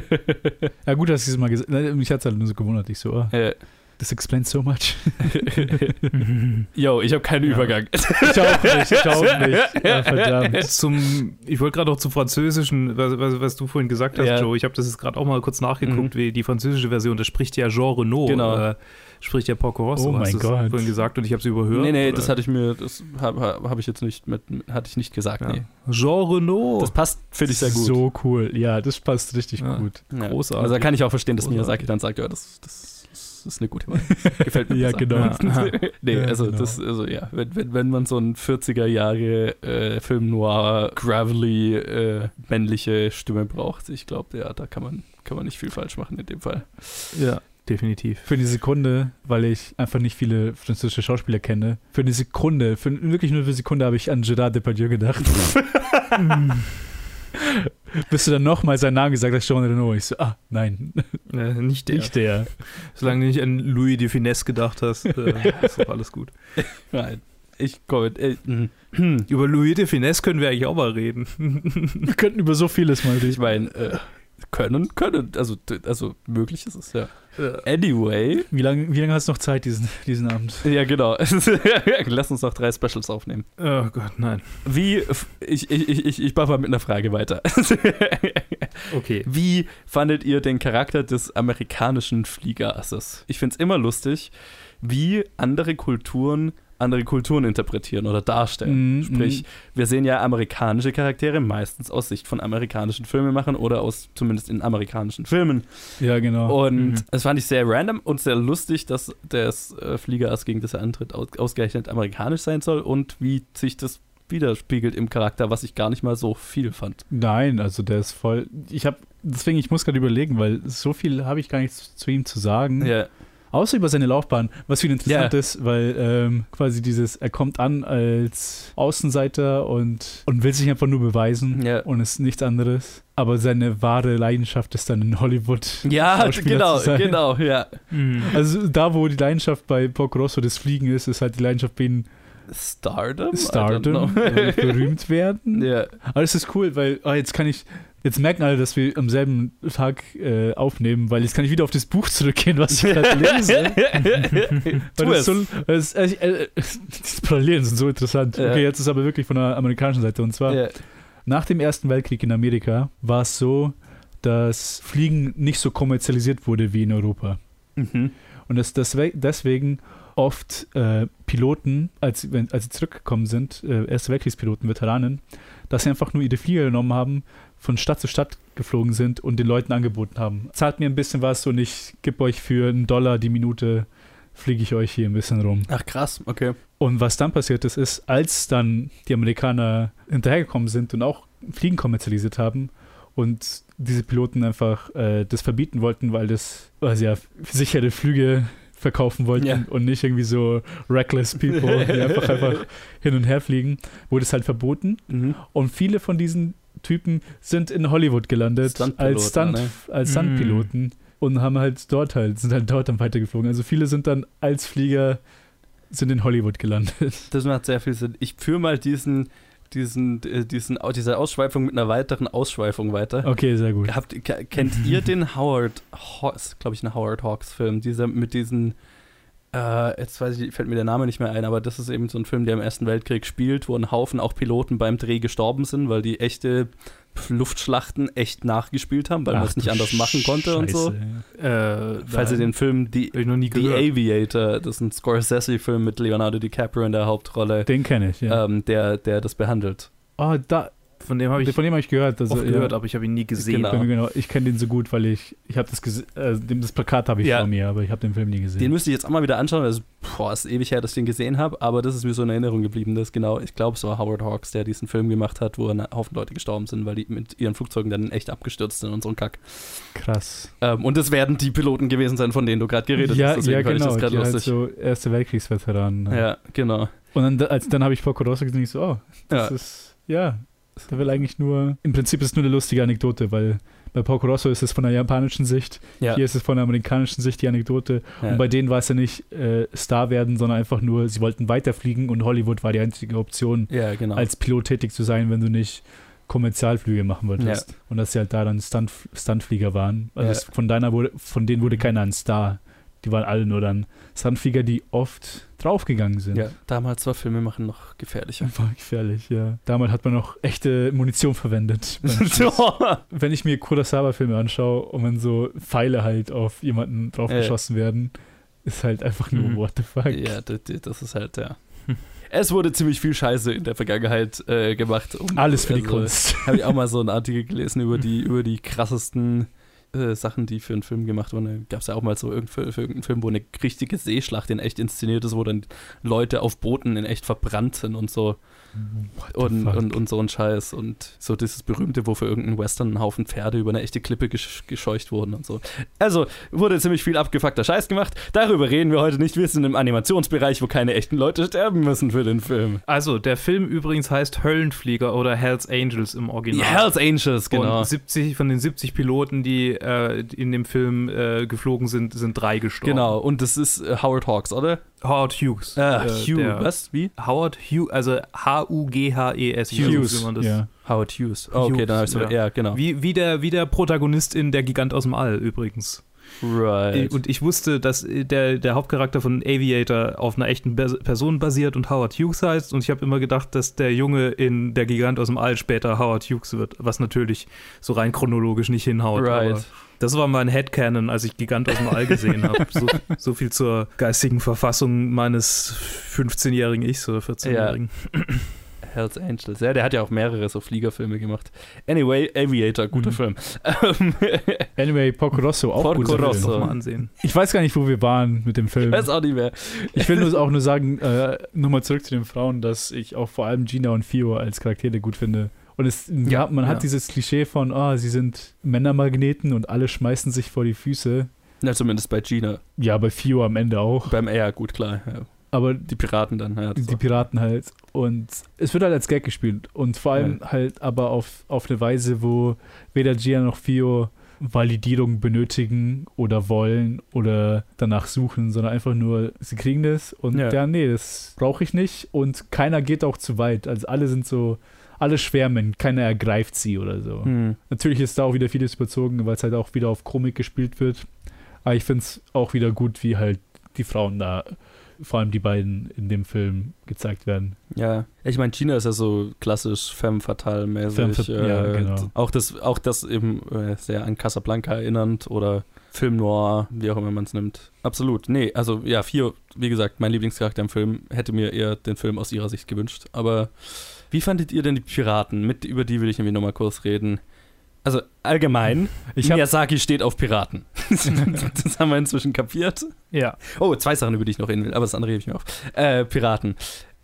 ja, gut, dass ich es mal gesagt Mich hat es halt nur so gewundert. Ich so, oh, Äh, this explains so much. <laughs> Yo, ich habe keinen Ja. Übergang. ich auch nicht, ich auch nicht. <laughs> Ah, verdammt. Zum, ich wollte gerade auch zum Französischen, was, was, was du vorhin gesagt hast, Ja. Joe. Ich habe das jetzt gerade auch mal kurz nachgeguckt, wie die französische Version, das spricht ja Jean Renault. Genau. Äh, spricht ja Porco Rosso. Oh mein hast Gott. vorhin gesagt und ich habe es überhört. nee, nee, oder? das hatte ich mir, das habe hab ich jetzt nicht mit, hatte ich nicht gesagt, ja. nee. Jean Renault. Das passt, finde ich sehr gut. So cool. Ja, das passt richtig Ja. gut. Ja. großartig. Also da kann ich auch verstehen, dass Großartig. Miyazaki dann sagt, ja, das, das, das ist eine gute Wahl. Gefällt mir Ja, besser. genau. <laughs> Nee, Ja, also genau. das, also ja, wenn, wenn, wenn man so ein 40er Jahre äh, Film noir, gravelly, äh, männliche Stimme braucht, ich glaube, ja, da kann man, kann man nicht viel falsch machen in dem Fall. ja, definitiv. Für eine Sekunde, weil ich einfach nicht viele französische Schauspieler kenne, für eine Sekunde, für, wirklich nur für eine Sekunde habe ich an Gerard Depardieu gedacht. <laughs> <laughs> Bis du dann nochmal seinen Namen gesagt hast, Jean Reno. Ich so, ah, nein, Äh, nicht der. nicht der. Solange du nicht an Louis de Finesse gedacht hast, äh, <laughs> ist doch alles gut. Nein. Ich komme. Äh, mm. Über Louis de Finesse können wir eigentlich auch mal reden. Wir könnten über so vieles mal ich reden. meine, äh, können, können, also, also möglich ist es ja. Anyway, Wie lange wie lange hast du noch Zeit diesen, diesen Abend? ja genau. <laughs> Lass uns noch drei Specials aufnehmen. oh Gott, nein. Wie, ich, ich, ich, ich, ich mache mal mit einer Frage weiter. <laughs> Okay. Wie fandet ihr den Charakter des amerikanischen Fliegerasses? Ich finde es immer lustig, wie andere Kulturen andere Kulturen interpretieren oder darstellen. Mhm, Sprich, wir sehen ja amerikanische Charaktere meistens aus Sicht von amerikanischen Filmemachern oder aus zumindest in amerikanischen Filmen. Ja, genau. Und Mhm. das fand ich sehr random und sehr lustig, dass das äh, Fliegerass, gegen das er antritt, aus, ausgerechnet amerikanisch sein soll und wie sich das widerspiegelt im Charakter, was ich gar nicht mal so viel fand. Nein, also der ist voll. Ich habe, deswegen, ich muss gerade überlegen, weil so viel habe ich gar nichts zu ihm zu sagen. Ja, Außer über seine Laufbahn, was viel interessant Ja. ist, weil ähm, quasi dieses, er kommt an als Außenseiter und, und will sich einfach nur beweisen Ja. und ist nichts anderes. Aber seine wahre Leidenschaft ist dann in Hollywood. <laughs> ja genau, zu sein. genau, ja. Mhm. Also da, wo die Leidenschaft bei Porco Rosso das Fliegen ist, ist halt die Leidenschaft bei ihm Stardom? I don't Stardom, know. berühmt werden. <laughs> ja. Aber das ist cool, weil ah, jetzt kann ich, jetzt merken alle, dass wir am selben Tag äh, aufnehmen, weil jetzt kann ich wieder auf das Buch zurückgehen, was ich gerade <laughs> lese. Weil es. so, das, äh, äh, <laughs> die Parallelen sind so interessant. Ja. Okay, jetzt ist aber wirklich von der amerikanischen Seite. Und zwar ja. nach dem Ersten Weltkrieg in Amerika war es so, dass Fliegen nicht so kommerzialisiert wurde wie in Europa. Mhm. Und dass das we- deswegen oft äh, Piloten, als, wenn, als sie zurückgekommen sind, äh, Erste Weltkriegspiloten, Veteranen, dass sie einfach nur ihre Flieger genommen haben, von Stadt zu Stadt geflogen sind und den Leuten angeboten haben. Zahlt mir ein bisschen was und ich gebe euch für einen Dollar die Minute, fliege ich euch hier ein bisschen rum. Ach krass, okay. Und was dann passiert ist, ist, als dann die Amerikaner hinterhergekommen sind und auch Fliegen kommerzialisiert haben und diese Piloten einfach äh, das verbieten wollten, weil das, weil sie ja sichere Flüge verkaufen wollten Ja. und nicht irgendwie so reckless people, die <laughs> einfach, einfach hin und her fliegen, wurde es halt verboten. Mhm. Und viele von diesen Typen sind in Hollywood gelandet als, Stunt, ne? als Mm. Stuntpiloten und haben halt dort halt, sind halt dort dann weitergeflogen. Also viele sind dann als Flieger sind in Hollywood gelandet. <laughs> Das macht sehr viel Sinn. Ich führe mal diesen, diesen, äh, diesen, diese Ausschweifung mit einer weiteren Ausschweifung weiter. Okay, sehr gut. Habt, ke- kennt ihr den Howard Hawks, glaube ich, ein Howard Hawks Film, dieser mit diesen, äh, jetzt weiß ich, fällt mir der Name nicht mehr ein, aber das ist eben so ein Film, der im Ersten Weltkrieg spielt, wo ein Haufen auch Piloten beim Dreh gestorben sind, weil die echte Luftschlachten echt nachgespielt haben, weil man es nicht anders machen konnte und so. Scheiße. Äh, Falls ihr den Film The gehört. Aviator, das ist ein Scorsese-Film mit Leonardo DiCaprio in der Hauptrolle, Den kenne ich, ja. ähm, der, der das behandelt. oh, da, Von dem habe ich von dem habe ich gehört. Also, oft ja, gehört, aber ich habe ihn nie gesehen. Genau. Genau. Ich kenne den so gut, weil ich, ich habe das, äh, das Plakat habe ich Ja. vor mir, aber ich habe den Film nie gesehen. Den müsste ich jetzt auch mal wieder anschauen. Also, boah, ist ewig her, dass ich den gesehen habe, aber das ist mir so in Erinnerung geblieben. Das genau, ich glaube, es war Howard Hawks, der diesen Film gemacht hat, wo ein Haufen Leute gestorben sind, weil die mit ihren Flugzeugen dann echt abgestürzt sind und so ein Kack. Krass. Ähm, und es werden die Piloten gewesen sein, von denen du gerade geredet ja, hast. Deswegen ja, genau. ich das Die gerade halt lustig. so Erste Weltkriegsveteranen. ne? ja, genau. Und dann, als, dann habe ich Porco Rosso gesehen ich so, oh, das Ja. ist, ja, der will eigentlich nur, im Prinzip ist es nur eine lustige Anekdote, weil bei Porco Rosso ist es von der japanischen Sicht, Ja, hier ist es von der amerikanischen Sicht die Anekdote. ja. Und bei denen war es ja nicht äh, Star werden, sondern einfach nur, sie wollten weiterfliegen und Hollywood war die einzige Option, ja genau. als Pilot tätig zu sein, wenn du nicht Kommerzialflüge machen wolltest. Und dass sie halt da dann Stunt, Stuntflieger waren. Also es, von, deiner wurde, von denen wurde keiner ein Star. Die waren alle nur dann Stuntflieger, die oft draufgegangen sind. ja, damals war Filme machen noch gefährlicher. <laughs> War gefährlich, ja. Damals hat man noch echte Munition verwendet. <laughs> wenn ich mir Kurosawa-Filme anschaue und wenn so Pfeile halt auf jemanden draufgeschossen werden, ist halt einfach nur Mhm. what the fuck. ja, das, das ist halt, ja. Es wurde ziemlich viel Scheiße in der Vergangenheit äh, gemacht. Um, Alles für die also, Kunst. Habe ich auch mal so einen Artikel gelesen über die, über die krassesten äh, Sachen, die für einen Film gemacht wurden. Gab es ja auch mal so irgendeinen Film, wo eine richtige Seeschlacht in echt inszeniert ist, wo dann Leute auf Booten in echt verbrannt sind und so. Und, fuck? und, und so ein Scheiß. Und so dieses berühmte, wo für irgendeinen Western ein Haufen Pferde über eine echte Klippe gesch gescheucht wurden und so. Also wurde ziemlich viel abgefuckter Scheiß gemacht. Darüber reden wir heute nicht. Wir sind im Animationsbereich, wo keine echten Leute sterben müssen für den Film. Also, der Film übrigens heißt Höllenflieger oder Hells Angels im Original. Hells Angels, genau. Und 70, von den 70 Piloten, die äh, in dem Film äh, geflogen sind, sind drei gestorben. Genau, und das ist äh, Howard Hawks, oder? Howard Hughes. Äh, äh, Hugh, was? Wie? Howard Hughes, also H-U-G-H-E-S. Nicht, Hughes, wie man das- ja. Howard Hughes. Oh, okay, Hughes, dann habe ich so. Ja, ja. genau. Wie, wie, der, wie der Protagonist in Der Gigant aus dem All übrigens. Right. Und ich wusste, dass der, der Hauptcharakter von Aviator auf einer echten Person basiert und Howard Hughes heißt. Und ich habe immer gedacht, dass der Junge in Der Gigant aus dem All später Howard Hughes wird, was natürlich so rein chronologisch nicht hinhaut. Right. Aber das war mein Headcanon, als ich Gigant aus dem All gesehen habe. So, so viel zur geistigen Verfassung meines 15-jährigen Ichs oder 14-jährigen. Hells Angels. Ja, der hat ja auch mehrere so Fliegerfilme gemacht. Anyway, Aviator, guter Mhm. Film. <laughs> Anyway, Porco Rosso, auch Porco guter Rosso. Film. Mal ansehen. Ich weiß gar nicht, wo wir waren mit dem Film. weiß auch nicht mehr. Ich will nur auch nur sagen, äh, nochmal zurück zu den Frauen, dass ich auch vor allem Gina und Fio als Charaktere gut finde. Und es, ja, man ja. hat dieses Klischee von, oh, sie sind Männermagneten und alle schmeißen sich vor die Füße. Na, zumindest bei Gina. Ja, bei Fio am Ende auch. Beim R, gut, klar. Ja. Aber Die Piraten dann, ja. das die Piraten halt. Und es wird halt als Gag gespielt. Und vor allem halt aber auf, auf eine Weise, wo weder Gia noch Fio Validierung benötigen oder wollen oder danach suchen, sondern einfach nur, sie kriegen das und Ja. ja, nee, das brauche ich nicht. Und keiner geht auch zu weit. Also alle sind so, alle schwärmen, keiner ergreift sie oder so. Hm. Natürlich ist da auch wieder vieles überzogen, weil es halt auch wieder auf Komik gespielt wird. Aber ich finde es auch wieder gut, wie halt die Frauen da, vor allem die beiden in dem Film gezeigt werden. Ja, ich meine, Gina ist ja so klassisch femme fatale mäßig. Femme fat- ja, genau. Auch das, auch das eben äh, sehr an Casablanca erinnernd oder Film noir, wie auch immer man es nimmt. Absolut. Nee, also ja, vier, wie gesagt, mein Lieblingscharakter im Film, hätte mir eher den Film aus ihrer Sicht gewünscht. Aber wie fandet ihr denn die Piraten? Mit, über die will ich nämlich nochmal kurz reden. Also allgemein, Ich Miyazaki steht auf Piraten. <laughs> das haben wir inzwischen kapiert. Ja. Oh, zwei Sachen, über die ich noch reden will, aber das andere hebe ich mir auf. Äh, Piraten.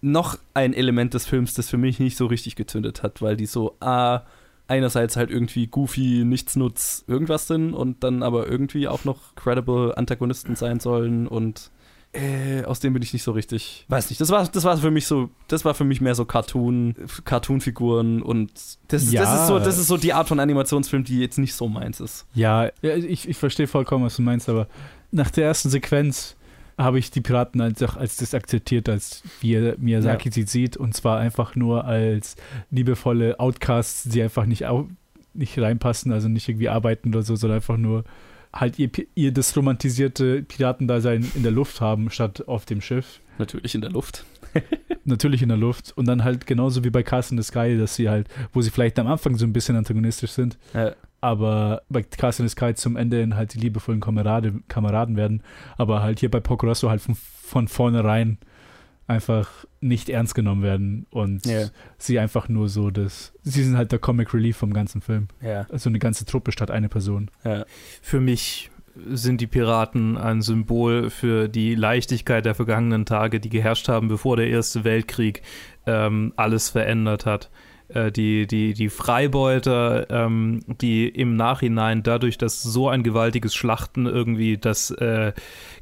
Noch ein Element des Films, das für mich nicht so richtig gezündet hat, weil die so, ah, einerseits halt irgendwie goofy, nichtsnutz, irgendwas sind und dann aber irgendwie auch noch credible Antagonisten sein sollen und äh, aus dem bin ich nicht so richtig. Weiß nicht, das war, das war für mich so, das war für mich mehr so Cartoon, Cartoon-Figuren und das, Ja. das, ist so, das ist so die Art von Animationsfilm, die jetzt nicht so meins ist. Ja, ja, ich, ich verstehe vollkommen, was du meinst, aber nach der ersten Sequenz habe ich die Piraten einfach als das akzeptiert, als wie Miyazaki sie sieht, und zwar einfach nur als liebevolle Outcasts, die einfach nicht, nicht reinpassen, also nicht irgendwie arbeiten oder so, sondern einfach nur halt ihr, ihr das romantisierte Piratendasein in der Luft haben, statt auf dem Schiff. Natürlich in der Luft. <laughs> Natürlich in der Luft. Und dann halt genauso wie bei Cast in the Sky, dass sie halt, wo sie vielleicht am Anfang so ein bisschen antagonistisch sind, Äh, aber bei Cast in the Sky zum Ende hin halt die liebevollen Kamerade, Kameraden werden. Aber halt hier bei Poco Rosso halt von, von vornherein einfach nicht ernst genommen werden und Ja. sie einfach nur so das. Sie sind halt der Comic Relief vom ganzen Film. ja, Also eine ganze Truppe statt eine Person. ja. Für mich sind die Piraten ein Symbol für die Leichtigkeit der vergangenen Tage, die geherrscht haben, bevor der Erste Weltkrieg ähm, alles verändert hat. Äh, die, die, die Freibeuter, ähm, die im Nachhinein dadurch, dass so ein gewaltiges Schlachten irgendwie das äh,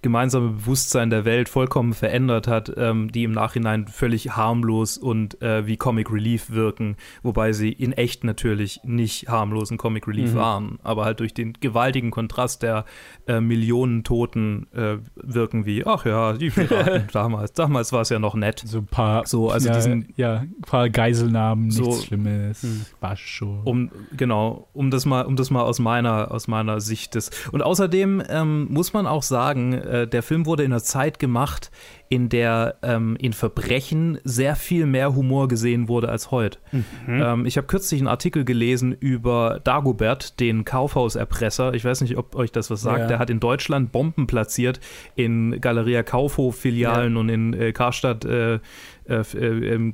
gemeinsame Bewusstsein der Welt vollkommen verändert hat, ähm, die im Nachhinein völlig harmlos und äh, wie Comic Relief wirken, wobei sie in echt natürlich nicht harmlosen Comic Relief Mhm. waren, aber halt durch den gewaltigen Kontrast der äh, Millionen Toten äh, wirken wie, ach ja, die Piraten <laughs> damals, damals war es ja noch nett. So ein paar. So, also ja, diesen- Ja, ein paar Geiselnamen, So- nichts Schlimmes. Hm. War schon. Um, genau, um das mal, um das mal aus meiner, aus meiner Sicht des. Und außerdem ähm, muss man auch sagen, äh, der Film wurde in einer Zeit gemacht, in der ähm, in Verbrechen sehr viel mehr Humor gesehen wurde als heute. Mhm. Ähm, ich habe kürzlich einen Artikel gelesen über Dagobert, den Kaufhauserpresser. Ich weiß nicht, ob euch das was sagt. Ja. Der hat in Deutschland Bomben platziert in Galeria Kaufhof-Filialen und in äh, Karstadt äh, äh,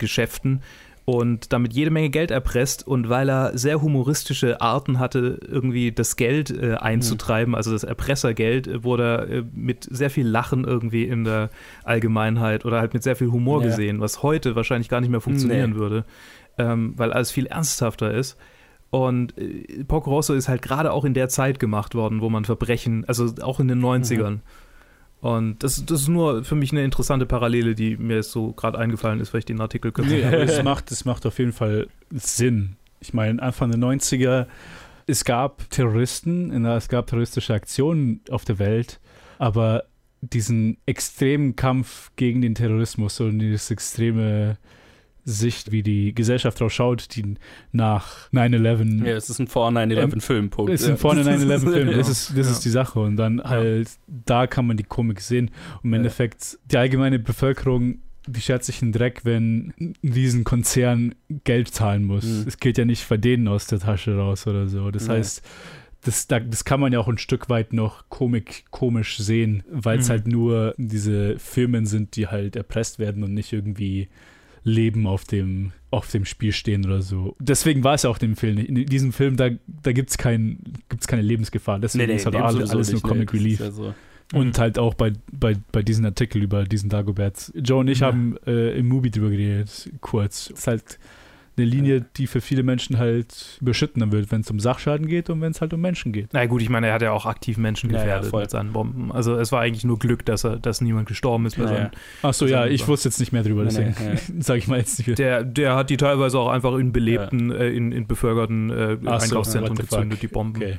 und damit jede Menge Geld erpresst. Und weil er sehr humoristische Arten hatte, irgendwie das Geld äh, einzutreiben, also das Erpressergeld, äh, wurde er äh, mit sehr viel Lachen irgendwie in der Allgemeinheit oder halt mit sehr viel Humor Ja. gesehen, was heute wahrscheinlich gar nicht mehr funktionieren Nee. würde, ähm, weil alles viel ernsthafter ist. Und äh, Porco Rosso ist halt gerade auch in der Zeit gemacht worden, wo man Verbrechen, also auch in den 90ern. Und das, das ist nur für mich eine interessante Parallele, die mir jetzt so gerade eingefallen ist, weil ich den Artikel kürzlich Nee, es macht, es macht auf jeden Fall Sinn. Ich meine, Anfang der 90er, es gab Terroristen, es gab terroristische Aktionen auf der Welt, aber diesen extremen Kampf gegen den Terrorismus und diese extreme Sicht, wie die Gesellschaft drauf schaut, die nach 9-11 Ja, es ist ein vor 9-11-Film, Punkt. ist ja. ein vorne 9-11-Film. <laughs> Das ist, das Ja. ist die Sache. Und dann halt, da kann man die Komik sehen. Und im. Endeffekt, die allgemeine Bevölkerung, die schert sich einen Dreck, wenn ein Riesenkonzern Geld zahlen muss. Mhm. Es geht ja nicht bei denen aus der Tasche raus oder so. Das Nee. heißt, das, da, das kann man ja auch ein Stück weit noch komik, komisch sehen, weil es Mhm. halt nur diese Firmen sind, die halt erpresst werden und nicht irgendwie Leben auf dem, auf dem Spiel stehen oder so. Deswegen war es ja auch in dem Film nicht. In diesem Film, da, da gibt es kein, gibt's keine Lebensgefahr. Deswegen ist halt nee, alles, alles nur nee, Comic ist Relief. ja so. Und halt auch bei, bei, bei diesem Artikel über diesen Dagobert. Joe und ich Ja. haben äh, im Movie drüber geredet, kurz. Ist halt eine Linie, die für viele Menschen halt überschritten wird, wenn es um Sachschaden geht und wenn es halt um Menschen geht. Na gut, ich meine, er hat ja auch aktiv Menschen Ja, ja, gefährdet voll. mit seinen Bomben. Also es war eigentlich nur Glück, dass er, dass niemand gestorben ist bei Naja. seinen Achso, ja, ich wusste jetzt nicht mehr drüber, deswegen nee, <laughs> sage ich mal jetzt nicht. Der, der hat die teilweise auch einfach in belebten, äh, in, in bevölkerten äh, so, Einkaufszentren fuck. gezündet, die Bomben. Okay.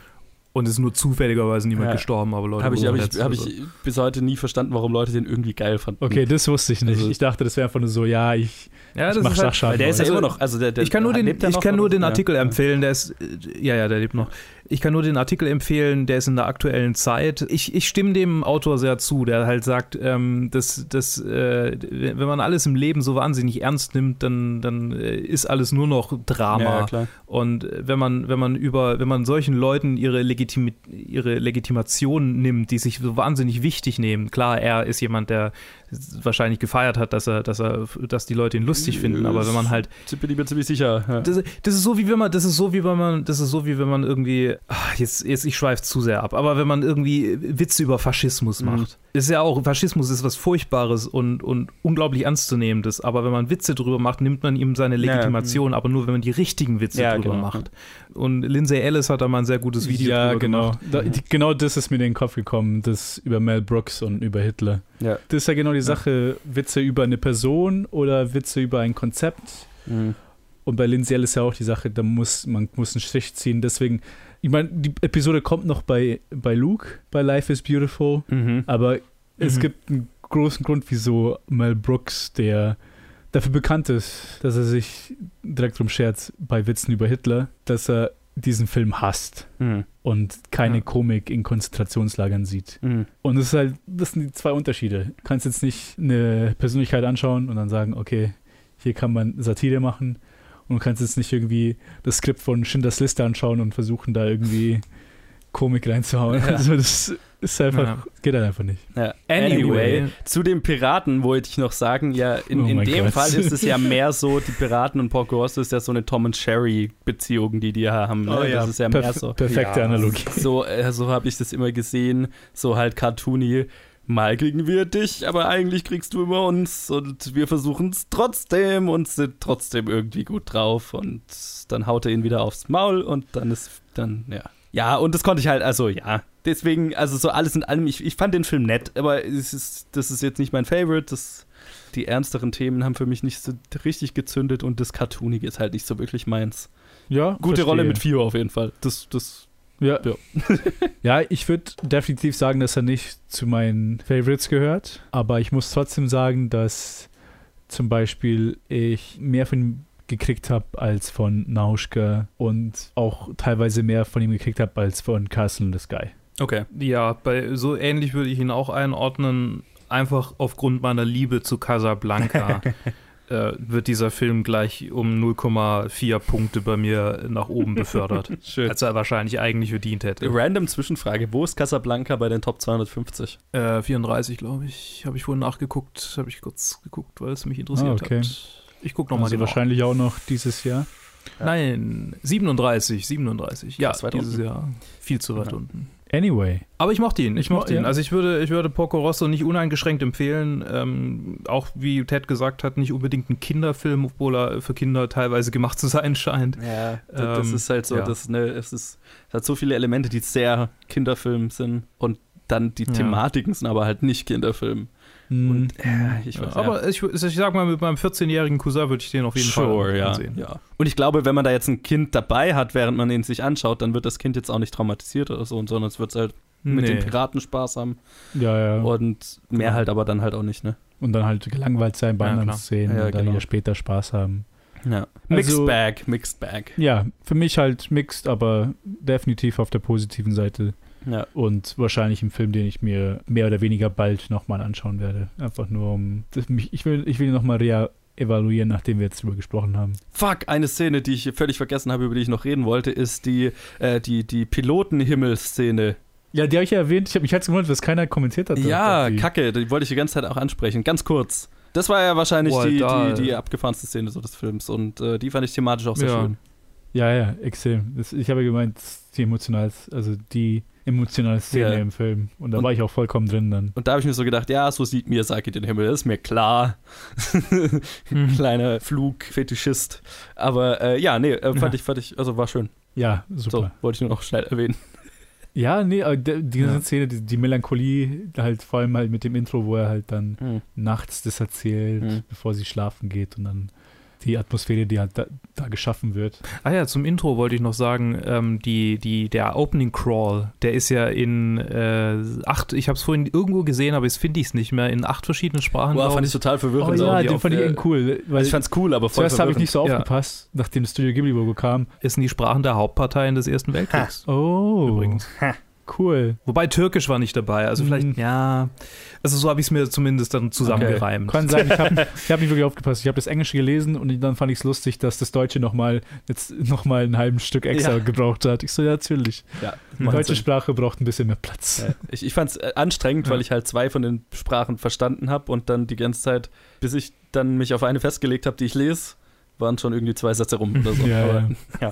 Und es ist nur zufälligerweise niemand Ja. gestorben, aber Leute Habe ich, hab ich, hab also. ich bis heute nie verstanden, warum Leute den irgendwie geil fanden. Okay, das wusste ich nicht. Also- ich dachte, das wäre einfach nur so, ja, ich, ja, ich das mach ist halt, Sachschaden. Weil der ist ja Also- immer noch, also der, der ich kann nur den, ich noch, kann nur den Ja. Artikel empfehlen, der ist, äh, ja, ja, der lebt noch. Ich kann nur den Artikel empfehlen, der ist in der aktuellen Zeit. Ich, ich stimme dem Autor sehr zu, der halt sagt, ähm, dass, dass äh, wenn man alles im Leben so wahnsinnig ernst nimmt, dann, dann äh, ist alles nur noch Drama. Ja, klar. Und wenn man, wenn man über, wenn man solchen Leuten ihre, Legitim ihre Legitimation nimmt, die sich so wahnsinnig wichtig nehmen, klar, er ist jemand, der wahrscheinlich gefeiert hat, dass er, dass er, dass die Leute ihn lustig finden, aber wenn man halt. Bin ich mir ziemlich sicher. Ja. Das, das ist so wie wenn man, das ist so wie wenn man, das ist so wie wenn man irgendwie, ach, jetzt, jetzt ich schweife zu sehr ab, aber wenn man irgendwie Witze über Faschismus Mhm. macht. Ist ja auch, Faschismus ist was Furchtbares und, und unglaublich Ernstzunehmendes, aber wenn man Witze drüber macht, nimmt man ihm seine Ja, Legitimation, aber nur wenn man die richtigen Witze Ja, drüber genau. macht. Und Lindsay Ellis hat da mal ein sehr gutes Video ja, genau. gemacht. Da, genau das ist mir in den Kopf gekommen, das über Mel Brooks und über Hitler. Ja. Das ist ja genau die Sache, Witze über eine Person oder Witze über ein Konzept. Mhm. Und bei Lindsay Ellis ist ja auch die Sache, da muss man muss einen Strich ziehen. Deswegen, ich meine, die Episode kommt noch bei, bei Luke, bei Life is Beautiful, Mhm. aber es Mhm. gibt einen großen Grund, wieso Mel Brooks, der dafür bekannt ist, dass er sich direkt drum schert bei Witzen über Hitler, dass er diesen Film hasst Mhm. und keine Ja. Komik in Konzentrationslagern sieht. Mhm. Und es ist halt, das sind die zwei Unterschiede. Du kannst jetzt nicht eine Persönlichkeit anschauen und dann sagen, okay, hier kann man Satire machen. Und du kannst jetzt nicht irgendwie das Skript von Schindlers Liste anschauen und versuchen, da irgendwie Komik reinzuhauen. Ja. Also das ist einfach, Ja. geht halt einfach nicht. Ja. Anyway. Anyway, zu den Piraten wollte ich noch sagen, ja, in, Oh in dem Gott. Fall ist es ja <laughs> mehr so, die Piraten und Porco Rosso ist ja so eine Tom und Sherry Beziehung, die die ja haben. Ne? Oh ja, Das ist ja mehr Perf so. perfekte Ja. Analogie. So, äh, so habe ich das immer gesehen, so halt cartoony. Mal kriegen wir dich, aber eigentlich kriegst du immer uns und wir versuchen es trotzdem und sind trotzdem irgendwie gut drauf und dann haut er ihn wieder aufs Maul und dann ist dann, ja. Ja, und das konnte ich halt, also ja. Deswegen, also so alles in allem, ich, ich fand den Film nett, aber es ist, das ist jetzt nicht mein Favorite. Das, die ernsteren Themen haben für mich nicht so richtig gezündet und das Cartoonige ist halt nicht so wirklich meins. Ja, Gute verstehe. Rolle mit Fio auf jeden Fall. Das, das, Ja, Ja. <laughs> ja ich würde definitiv sagen, dass er nicht zu meinen Favorites gehört. Aber ich muss trotzdem sagen, dass zum Beispiel ich mehr von ihm gekriegt habe als von Nauschka und auch teilweise mehr von ihm gekriegt habe als von Castle in the Sky. okay. Ja, bei, so ähnlich würde ich ihn auch einordnen. Einfach aufgrund meiner Liebe zu Casablanca <laughs> äh, wird dieser Film gleich um 0,4 Punkte bei mir nach oben befördert, <laughs> Schön. als er wahrscheinlich eigentlich verdient hätte. Random Zwischenfrage: Wo ist Casablanca bei den Top 250? Äh, 34, glaube ich. Habe ich vorhin nachgeguckt. Habe ich kurz geguckt, weil es mich interessiert Ah, okay. hat. Ich gucke nochmal Also genau. wahrscheinlich auch noch dieses Jahr. Nein, 37, 37. Ja, dieses unten. Jahr. Viel zu weit Ja. unten. Anyway. Aber ich mochte ihn, ich Ich mo- mochte ihn. ja. Also ich würde, ich würde Porco Rosso nicht uneingeschränkt empfehlen. Ähm, auch wie Ted gesagt hat, nicht unbedingt ein Kinderfilm, obwohl er für Kinder teilweise gemacht zu sein scheint. Ja, das, das Ähm, ist halt so, ja. das, ne, es, ist, es hat so viele Elemente, die sehr Kinderfilm sind und dann die Ja. Thematiken sind aber halt nicht Kinderfilm. Hm. Und äh, ich weiß, Aber ich, ich sag mal, mit meinem 14-jährigen Cousin würde ich den auf jeden sure, Fall ja, ansehen. ja. Und ich glaube, wenn man da jetzt ein Kind dabei hat, während man ihn sich anschaut, dann wird das Kind jetzt auch nicht traumatisiert oder so, sondern es wird halt mit den Nee. Piraten Spaß haben ja, ja. und mehr Genau. halt aber dann halt auch nicht, ne? Und dann halt gelangweilt sein bei Ja, anderen klar. Szenen Ja, und dann genau. wieder später Spaß haben. Ja. Mixed Also- Bag, Mixed Bag. Ja, für mich halt mixed, aber definitiv auf der positiven Seite. Ja. Und wahrscheinlich ein Film, den ich mir mehr oder weniger bald nochmal anschauen werde. Einfach nur um. Mich, ich will, ich will ihn nochmal rea evaluieren, nachdem wir jetzt drüber gesprochen haben. Fuck, eine Szene, die ich völlig vergessen habe, über die ich noch reden wollte, ist die, äh, die, die Pilotenhimmel-Szene. Ja, die habe ich ja erwähnt. Ich habe mich jetzt gewundert, dass keiner kommentiert hat. Ja, kacke, die wollte ich die ganze Zeit auch ansprechen. Ganz kurz. Das war ja wahrscheinlich Boah, die, die, die abgefahrenste Szene so des Films und äh, die fand ich thematisch auch sehr Ja. schön. Ja, ja, extrem. Das, ich habe ja gemeint, die emotional, also die emotionale Szene Ja. im Film. Und da Und- war ich auch vollkommen drin dann. Und da habe ich mir so gedacht, ja, so sieht Miyazaki den Himmel, das ist mir klar. Mhm. <laughs> Kleiner Flugfetischist. Aber äh, ja, nee, äh, fand, Ja. ich, fand ich, also war schön. Ja, So, super. wollte ich nur noch schnell erwähnen. <laughs> Ja, nee, aber der- die ganze Ja. Szene, die, die Melancholie, halt vor allem halt mit dem Intro, wo er halt dann nachts das erzählt, Mhm. bevor sie schlafen geht und dann die Atmosphäre, die halt da, da geschaffen wird. Ah ja, zum Intro wollte ich noch sagen, ähm, die, die, der Opening Crawl, der ist ja in äh, acht, ich habe es vorhin irgendwo gesehen, aber jetzt finde ich es nicht mehr, in acht verschiedenen Sprachen. Boah, fand ich total verwirrend. Oh ja, den auf, fand ich äh, cool. Weil ich fand's cool, aber voll zuerst habe ich nicht so Ja. aufgepasst, nachdem das Studio Ghibli-Logo kam. ist sind die Sprachen der Hauptparteien des Ersten Weltkriegs. Oh, Übrigens. Cool. Wobei Türkisch war nicht dabei, also vielleicht, Mhm. ja, also so habe ich es mir zumindest dann zusammengereimt. Kann sein, ich habe <laughs> hab nicht wirklich aufgepasst. Ich habe das Englische gelesen und dann fand ich es lustig, dass das Deutsche nochmal jetzt noch mal ein halben Stück extra Ja. gebraucht hat. Ich so, ja, natürlich. Ja, Die deutsche Sinn. Sprache braucht ein bisschen mehr Platz. Ja. Ich, ich fand es anstrengend, Ja. weil ich halt zwei von den Sprachen verstanden habe und dann die ganze Zeit, bis ich dann mich auf eine festgelegt habe, die ich lese, waren schon irgendwie zwei Sätze rum oder so. <laughs> Ja, Aber, <laughs>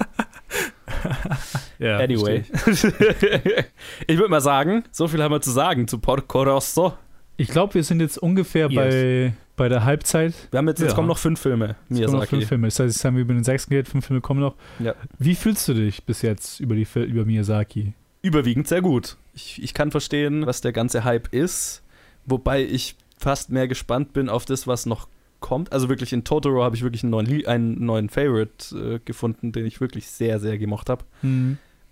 <laughs> ja. Anyway. ich <laughs> würde mal sagen, so viel haben wir zu sagen zu Porco Rosso. Ich glaube, wir sind jetzt ungefähr Yes. bei, bei der Halbzeit. Wir haben jetzt, jetzt Ja. kommen noch fünf Filme, Es kommen noch fünf Filme. Das heißt, jetzt haben wir über den sechsten geredet, fünf Filme kommen noch. Ja. Wie fühlst du dich bis jetzt über, die, über Miyazaki? Überwiegend sehr gut. Ich, ich kann verstehen, was der ganze Hype ist, wobei ich fast mehr gespannt bin auf das, was noch kommt. Also wirklich in Totoro habe ich wirklich einen neuen, einen neuen Favorite äh, gefunden, den ich wirklich sehr, sehr gemocht habe.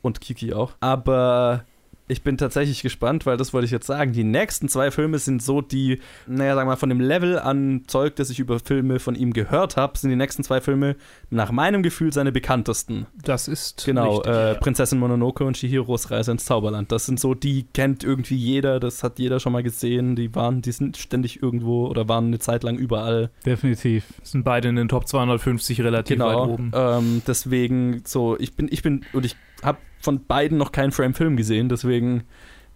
Und Kiki auch. Aber ich bin tatsächlich gespannt, weil das wollte ich jetzt sagen. Die nächsten zwei Filme sind so die, naja, sagen wir mal, von dem Level an Zeug, das ich über Filme von ihm gehört habe, sind die nächsten zwei Filme nach meinem Gefühl seine bekanntesten. Das ist Genau, richtig, äh, ja. Prinzessin Mononoke und Chihiros Reise ins Zauberland. Das sind so, die kennt irgendwie jeder, das hat jeder schon mal gesehen. Die waren, die sind ständig irgendwo oder waren eine Zeit lang überall. Definitiv. sind beide in den Top 250 relativ weit Genau. oben. Ähm, deswegen so, ich bin, ich bin, und ich habe von beiden noch keinen Frame-Film gesehen, deswegen,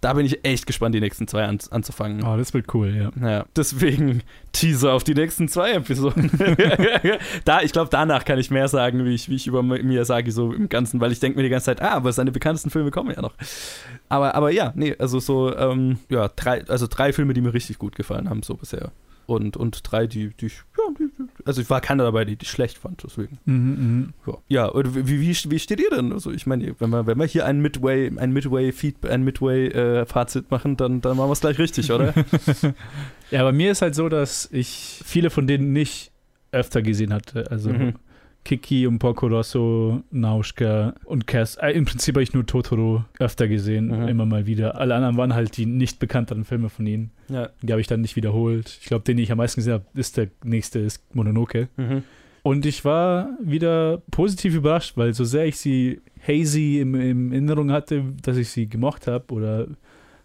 da bin ich echt gespannt, die nächsten zwei an, anzufangen. Oh, das wird cool, ja. Naja, deswegen Teaser auf die nächsten zwei Episoden. <laughs> da, ich glaube, danach kann ich mehr sagen, wie ich, wie ich über Miyazaki so im Ganzen, weil ich denke mir die ganze Zeit, ah, aber seine bekanntesten Filme kommen ja noch. Aber, aber ja, nee, also so, ähm, ja, drei, also drei Filme, die mir richtig gut gefallen haben, so bisher. Und, und drei, die, die ich, ja, die, die- also ich war keiner dabei, die, die ich schlecht fand, deswegen. Mhm. Ja, ja und wie, wie, wie steht ihr denn? Also ich meine, wenn wir, wenn wir hier ein Midway, ein Midway Feed, ein Midway äh, Fazit machen, dann, dann machen wir es gleich richtig, oder? <laughs> Ja, bei mir ist halt so, dass ich viele von denen nicht öfter gesehen hatte. Also Mhm. Kiki und Porco Rosso, Nauschka und Cass. Äh, Im Prinzip habe ich nur Totoro öfter gesehen, Mhm. immer mal wieder. Alle anderen waren halt die nicht bekannteren Filme von ihnen. ja. Die habe ich dann nicht wiederholt. Ich glaube, den ich am meisten gesehen habe, ist der nächste, ist Mononoke. Mhm. Und ich war wieder positiv überrascht, weil so sehr ich sie hazy im, im Erinnerung hatte, dass ich sie gemocht habe oder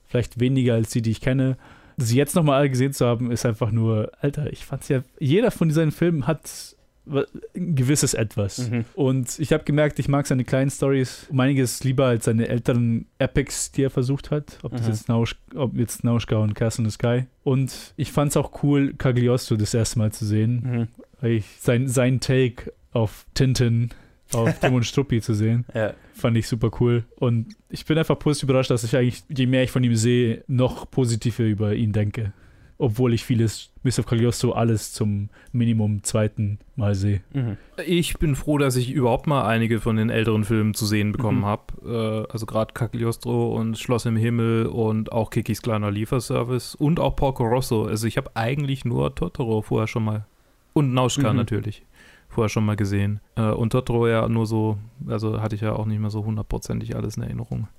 vielleicht weniger als die, die ich kenne, sie jetzt nochmal alle gesehen zu haben, ist einfach nur, Alter, ich fand's ja, jeder von diesen Filmen hat ein gewisses Etwas. Mhm. Und ich habe gemerkt, ich mag seine kleinen Stories um einiges lieber als seine älteren Epics, die er versucht hat. Ob das Mhm. jetzt, Nausch, ob jetzt Nauschka und Castle in the Sky. Und ich fand es auch cool, Cagliostro das erste Mal zu sehen Mhm. weil ich sein, sein Take auf Tintin, auf <laughs> Tim und Struppi zu sehen, Ja. fand ich super cool. Und ich bin einfach positiv überrascht, dass ich eigentlich, je mehr ich von ihm sehe, noch positiver über ihn denke. Obwohl ich vieles, bis auf Cagliostro, alles zum Minimum zweiten Mal sehe. Mhm. Ich bin froh, dass ich überhaupt mal einige von den älteren Filmen zu sehen bekommen Mhm. habe. Äh, also gerade Cagliostro und Schloss im Himmel und auch Kikis kleiner Lieferservice und auch Porco Rosso. Also ich habe eigentlich nur Totoro vorher schon mal und Nauschka Mhm. natürlich vorher schon mal gesehen. Äh, und Totoro ja nur so, also hatte ich ja auch nicht mehr so hundertprozentig alles in Erinnerung.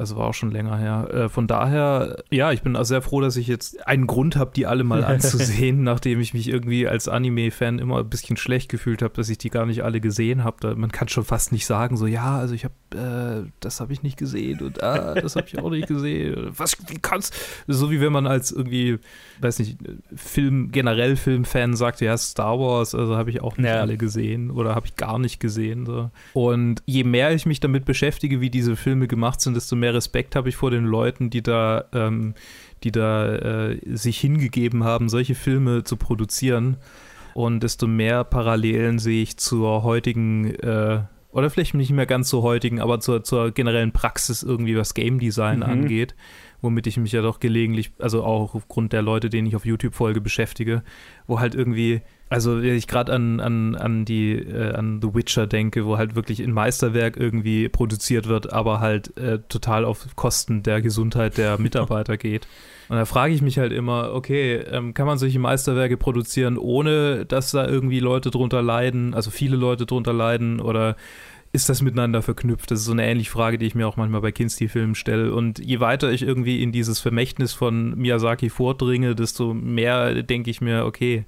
Also war auch schon länger her. Äh, von daher, ja, ich bin auch sehr froh, dass ich jetzt einen Grund habe, die alle mal <laughs> anzusehen, nachdem ich mich irgendwie als Anime-Fan immer ein bisschen schlecht gefühlt habe, dass ich die gar nicht alle gesehen habe. Man kann schon fast nicht sagen, so, ja, also ich habe, äh, das habe ich nicht gesehen und ah, das habe ich auch nicht gesehen. Was, wie kannst So wie wenn man als irgendwie, weiß nicht, Film, generell Filmfan sagt, ja, Star Wars, also habe ich auch nicht Ja. alle gesehen oder habe ich gar nicht gesehen. So. Und je mehr ich mich damit beschäftige, wie diese Filme gemacht sind, desto mehr Respekt habe ich vor den Leuten, die da, ähm, die da äh, sich hingegeben haben, solche Filme zu produzieren. Und desto mehr Parallelen sehe ich zur heutigen, äh, oder vielleicht nicht mehr ganz zur heutigen, aber zur, zur generellen Praxis irgendwie, was Game Design Mhm. angeht, womit ich mich ja doch gelegentlich, also auch aufgrund der Leute, denen ich auf YouTube folge, beschäftige, wo halt irgendwie, also wenn ich gerade an, an, an die, äh, an The Witcher denke, wo halt wirklich in Meisterwerk irgendwie produziert wird, aber halt äh, total auf Kosten der Gesundheit der <laughs> Mitarbeiter geht. Und da frage ich mich halt immer, okay, ähm, kann man solche Meisterwerke produzieren, ohne dass da irgendwie Leute drunter leiden, also viele Leute drunter leiden oder ist das miteinander verknüpft? Das ist so eine ähnliche Frage, die ich mir auch manchmal bei Kinski-Filmen stelle. Und je weiter ich irgendwie in dieses Vermächtnis von Miyazaki vordringe, desto mehr denke ich mir, okay,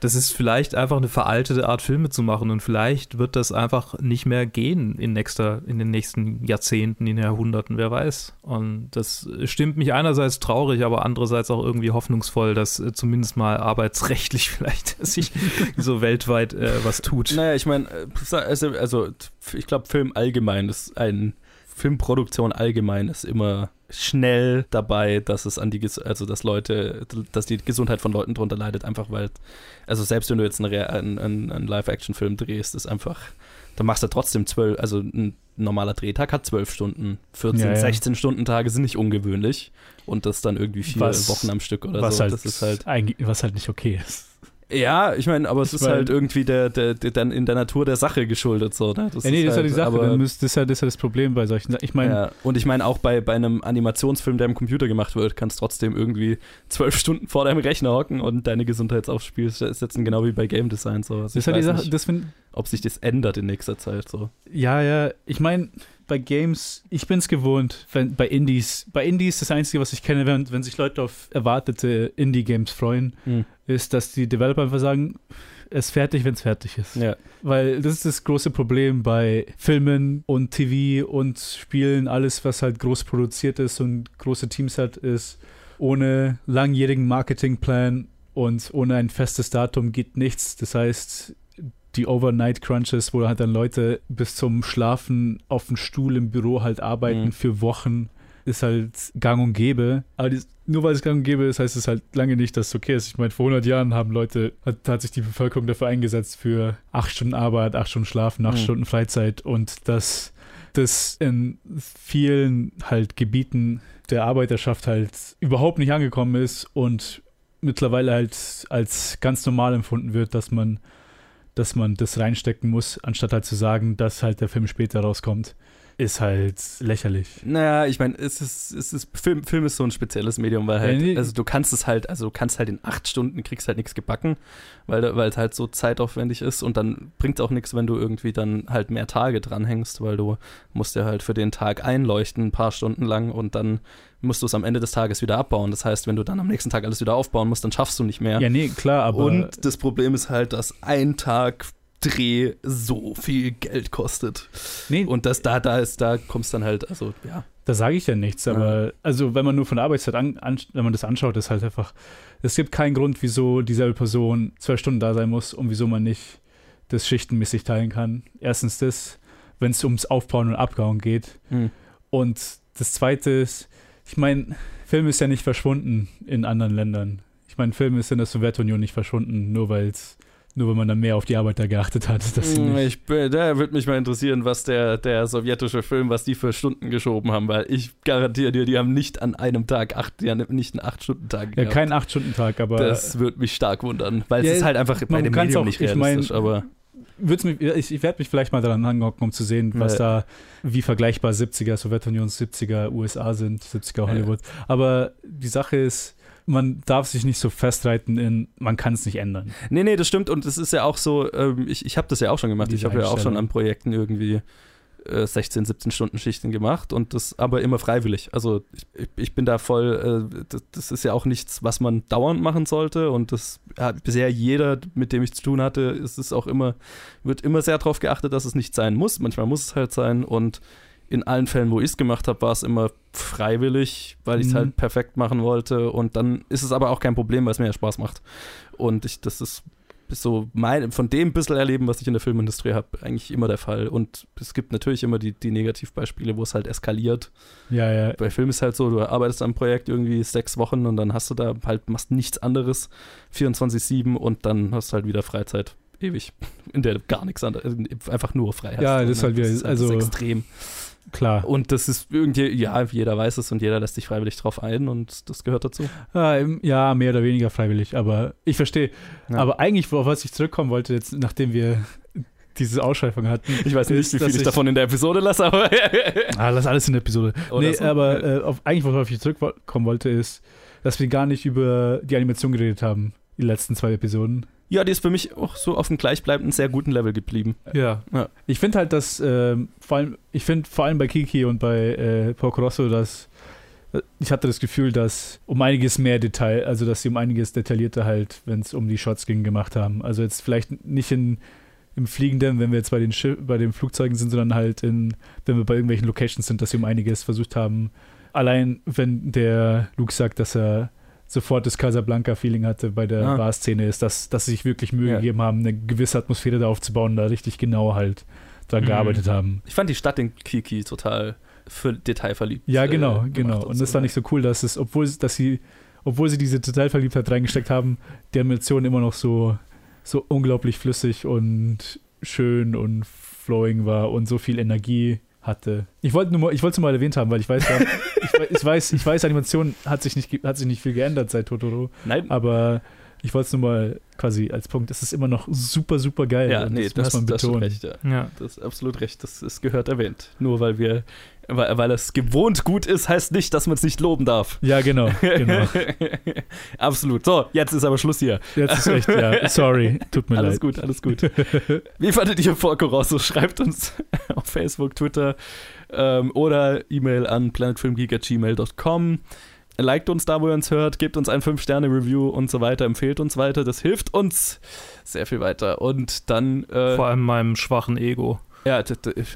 das ist vielleicht einfach eine veraltete Art, Filme zu machen und vielleicht wird das einfach nicht mehr gehen in, nächster, in den nächsten Jahrzehnten, in Jahrhunderten, wer weiß. Und das stimmt mich einerseits traurig, aber andererseits auch irgendwie hoffnungsvoll, dass äh, zumindest mal arbeitsrechtlich <laughs> vielleicht sich so weltweit äh, was tut. Naja, ich meine, äh, also, also ich glaube, Film allgemein ist ein Filmproduktion allgemein ist immer schnell dabei, dass es an die, also dass Leute, dass die Gesundheit von Leuten drunter leidet, einfach weil, also selbst wenn du jetzt einen, einen, einen Live-Action-Film drehst, ist einfach, da machst du trotzdem zwölf, also ein normaler Drehtag hat zwölf Stunden, 14, ja, ja. 16 Stunden Tage sind nicht ungewöhnlich und das dann irgendwie vier was, Wochen am Stück oder was so. Halt das ist halt, was halt nicht okay ist. Ja, ich meine, aber es ist mein, halt irgendwie der, der, der, dann in der Natur der Sache geschuldet. So, ne? das ja, nee, ist das halt, ist ja die Sache. Aber, das, ist ja, das ist ja das Problem bei solchen Sachen. Ich meine. Ja, und ich meine, auch bei, bei einem Animationsfilm, der im Computer gemacht wird, kannst du trotzdem irgendwie zwölf Stunden vor deinem Rechner hocken und deine Gesundheit aufs Spiel setzen, genau wie bei Game Design. So. Also das ist ja die Sache, nicht, das find, ob sich das ändert in nächster Zeit. So. Ja, ja. Ich meine bei Games, ich bin es gewohnt, wenn, bei Indies. Bei Indies das Einzige, was ich kenne, wenn, wenn sich Leute auf erwartete Indie-Games freuen, mhm. ist, dass die Developer einfach sagen, es ist fertig, wenn es fertig ist. Ja. Weil das ist das große Problem bei Filmen und TV und Spielen, alles, was halt groß produziert ist und große Teams hat, ist ohne langjährigen Marketingplan und ohne ein festes Datum geht nichts. Das heißt, die Overnight Crunches, wo halt dann Leute bis zum Schlafen auf dem Stuhl im Büro halt arbeiten mhm. für Wochen, ist halt gang und gäbe. Aber die, nur weil es gang und gäbe ist, heißt es halt lange nicht, dass es okay ist. Ich meine, vor 100 Jahren haben Leute, hat, hat sich die Bevölkerung dafür eingesetzt für acht Stunden Arbeit, acht Stunden Schlafen, acht mhm. Stunden Freizeit und dass das in vielen halt Gebieten der Arbeiterschaft halt überhaupt nicht angekommen ist und mittlerweile halt als ganz normal empfunden wird, dass man dass man das reinstecken muss, anstatt halt zu sagen, dass halt der Film später rauskommt ist halt lächerlich. Naja, ich meine, es ist, es ist Film, Film ist so ein spezielles Medium, weil halt, ja, nee. also du kannst es halt, also du kannst halt in acht Stunden kriegst halt nichts gebacken, weil, weil es halt so zeitaufwendig ist und dann bringt es auch nichts, wenn du irgendwie dann halt mehr Tage dranhängst, weil du musst ja halt für den Tag einleuchten, ein paar Stunden lang und dann musst du es am Ende des Tages wieder abbauen. Das heißt, wenn du dann am nächsten Tag alles wieder aufbauen musst, dann schaffst du nicht mehr. Ja, nee, klar, aber. Und das Problem ist halt, dass ein Tag Dreh so viel Geld kostet. Nee. Und das da, da ist, da kommst dann halt, also ja. Da sage ich ja nichts, aber ja. also wenn man nur von der Arbeitszeit an, an, wenn man das anschaut, ist halt einfach, es gibt keinen Grund, wieso dieselbe Person zwölf Stunden da sein muss und wieso man nicht das schichtenmäßig teilen kann. Erstens das, wenn es ums Aufbauen und Abbauen geht. Mhm. Und das zweite ist, ich meine, Film ist ja nicht verschwunden in anderen Ländern. Ich meine, Film ist in der Sowjetunion nicht verschwunden, nur weil nur wenn man dann mehr auf die Arbeiter geachtet hat. Mm, ich, da würde mich mal interessieren, was der, der sowjetische Film, was die für Stunden geschoben haben, weil ich garantiere dir, die haben nicht an einem Tag acht, die haben nicht einen Acht-Stunden-Tag Ja, kein Acht-Stunden-Tag, aber. Das würde mich stark wundern, weil ja, es ist halt einfach bei dem Medium auch, nicht realistisch, ich mein, aber. Mich, ich, ich werde mich vielleicht mal daran angucken, um zu sehen, was ja. da, wie vergleichbar 70er Sowjetunion, 70er USA sind, 70er Hollywood. Ja. Aber die Sache ist, man darf sich nicht so festreiten in, man kann es nicht ändern. Nee, nee, das stimmt und es ist ja auch so, ähm, ich, ich habe das ja auch schon gemacht, Diese ich habe ja auch schon an Projekten irgendwie 16, 17 Stunden Schichten gemacht und das aber immer freiwillig. Also ich, ich bin da voll, äh, das, das, ist ja auch nichts, was man dauernd machen sollte und das hat bisher jeder, mit dem ich zu tun hatte, ist es auch immer, wird immer sehr darauf geachtet, dass es nicht sein muss. Manchmal muss es halt sein und in allen Fällen, wo ich es gemacht habe, war es immer freiwillig, weil ich es mhm. halt perfekt machen wollte. Und dann ist es aber auch kein Problem, weil es mir ja Spaß macht. Und ich, das ist so mein, von dem bisschen erleben, was ich in der Filmindustrie habe, eigentlich immer der Fall. Und es gibt natürlich immer die, die Negativbeispiele, wo es halt eskaliert. Ja, ja. Bei Film ist halt so, du arbeitest am Projekt irgendwie sechs Wochen und dann hast du da halt, machst nichts anderes, 24-7 und dann hast du halt wieder Freizeit. Ewig. In der gar nichts anderes, einfach nur Freiheit. Ja, das ist halt wieder, ist halt also extrem klar. Und das ist irgendwie, ja, jeder weiß es und jeder lässt sich freiwillig drauf ein und das gehört dazu. Ja, mehr oder weniger freiwillig, aber ich verstehe. Ja. Aber eigentlich, worauf was ich zurückkommen wollte, jetzt, nachdem wir diese Ausschweifung hatten. Ich weiß nicht, ist, wie viel dass ich davon in der Episode lasse, aber. <laughs> Ah, lass alles in der Episode. Oder nee, so. aber äh, auf, eigentlich, worauf ich zurückkommen wollte, ist, dass wir gar nicht über die Animation geredet haben, die letzten zwei Episoden. Ja, die ist für mich auch so auf einem gleichbleibenden, sehr guten Level geblieben. Ja. Ich finde halt, dass ähm, vor allem, ich finde vor allem bei Kiki und bei äh, Porco Rosso, dass äh, ich hatte das Gefühl, dass um einiges mehr Detail, also dass sie um einiges detaillierter halt, wenn es um die Shots ging, gemacht haben. Also jetzt vielleicht nicht in, im Fliegenden, wenn wir jetzt bei den Schiff, bei den Flugzeugen sind, sondern halt in, wenn wir bei irgendwelchen Locations sind, dass sie um einiges versucht haben. Allein wenn der Luke sagt, dass er sofort das Casablanca-Feeling hatte bei der Ah. Bar-Szene, ist, dass, dass sie sich wirklich Mühe Ja. gegeben haben, eine gewisse Atmosphäre da aufzubauen, da richtig genau halt dran Mhm. gearbeitet haben. Ich fand die Stadt in Kiki total für detailverliebt. Ja, äh, genau, gemacht genau. Und das fand ich so cool, dass es, obwohl dass sie, obwohl sie diese Detailverliebtheit reingesteckt haben, die Animation immer noch so, so unglaublich flüssig und schön und flowing war und so viel Energie hatte. Ich wollte nur mal, ich wollte es nur mal erwähnt haben, weil ich weiß, ja, ich, ich weiß, ich weiß, Animation hat sich nicht, hat sich nicht viel geändert seit Totoro, Nein, aber ich wollte es nur mal quasi als Punkt. Es ist immer noch super, super geil. ja, und nee, das, das, muss man das hast betonen. recht, ja. Ja. Das ist absolut recht. Das ist gehört erwähnt. Nur weil wir, weil, weil es gewohnt gut ist, heißt nicht, dass man es nicht loben darf. Ja, genau, genau. <laughs> absolut. So, jetzt ist aber Schluss hier. Jetzt ist echt, ja, sorry, tut mir alles leid. gut, alles gut. Wie fandet ihr Porco Rosso? <laughs> Schreibt uns auf Facebook, Twitter ähm, oder E-Mail an planetfilmgeek.gmail.com. Liked uns da, wo ihr uns hört, gebt uns ein 5-Sterne-Review und so weiter, empfehlt uns weiter. Das hilft uns sehr viel weiter. Und dann, äh, Vor allem meinem schwachen Ego. ja,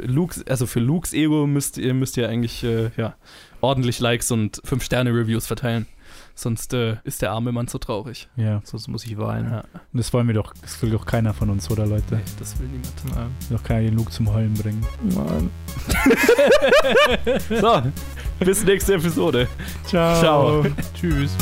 Luke's, also für Lukes Ego müsst ihr, müsst ihr eigentlich äh, ja, ordentlich Likes und 5-Sterne-Reviews verteilen. Sonst äh, ist der arme Mann so traurig. Ja, Sonst muss ich weinen. Ja. und das wollen wir doch, das will doch keiner von uns, oder Leute? Nee, das will niemand. Ja. Will Doch keiner den Luke zum Heulen bringen. Nein. <laughs> So, bis nächste Episode. Ciao. Ciao. Tschüss.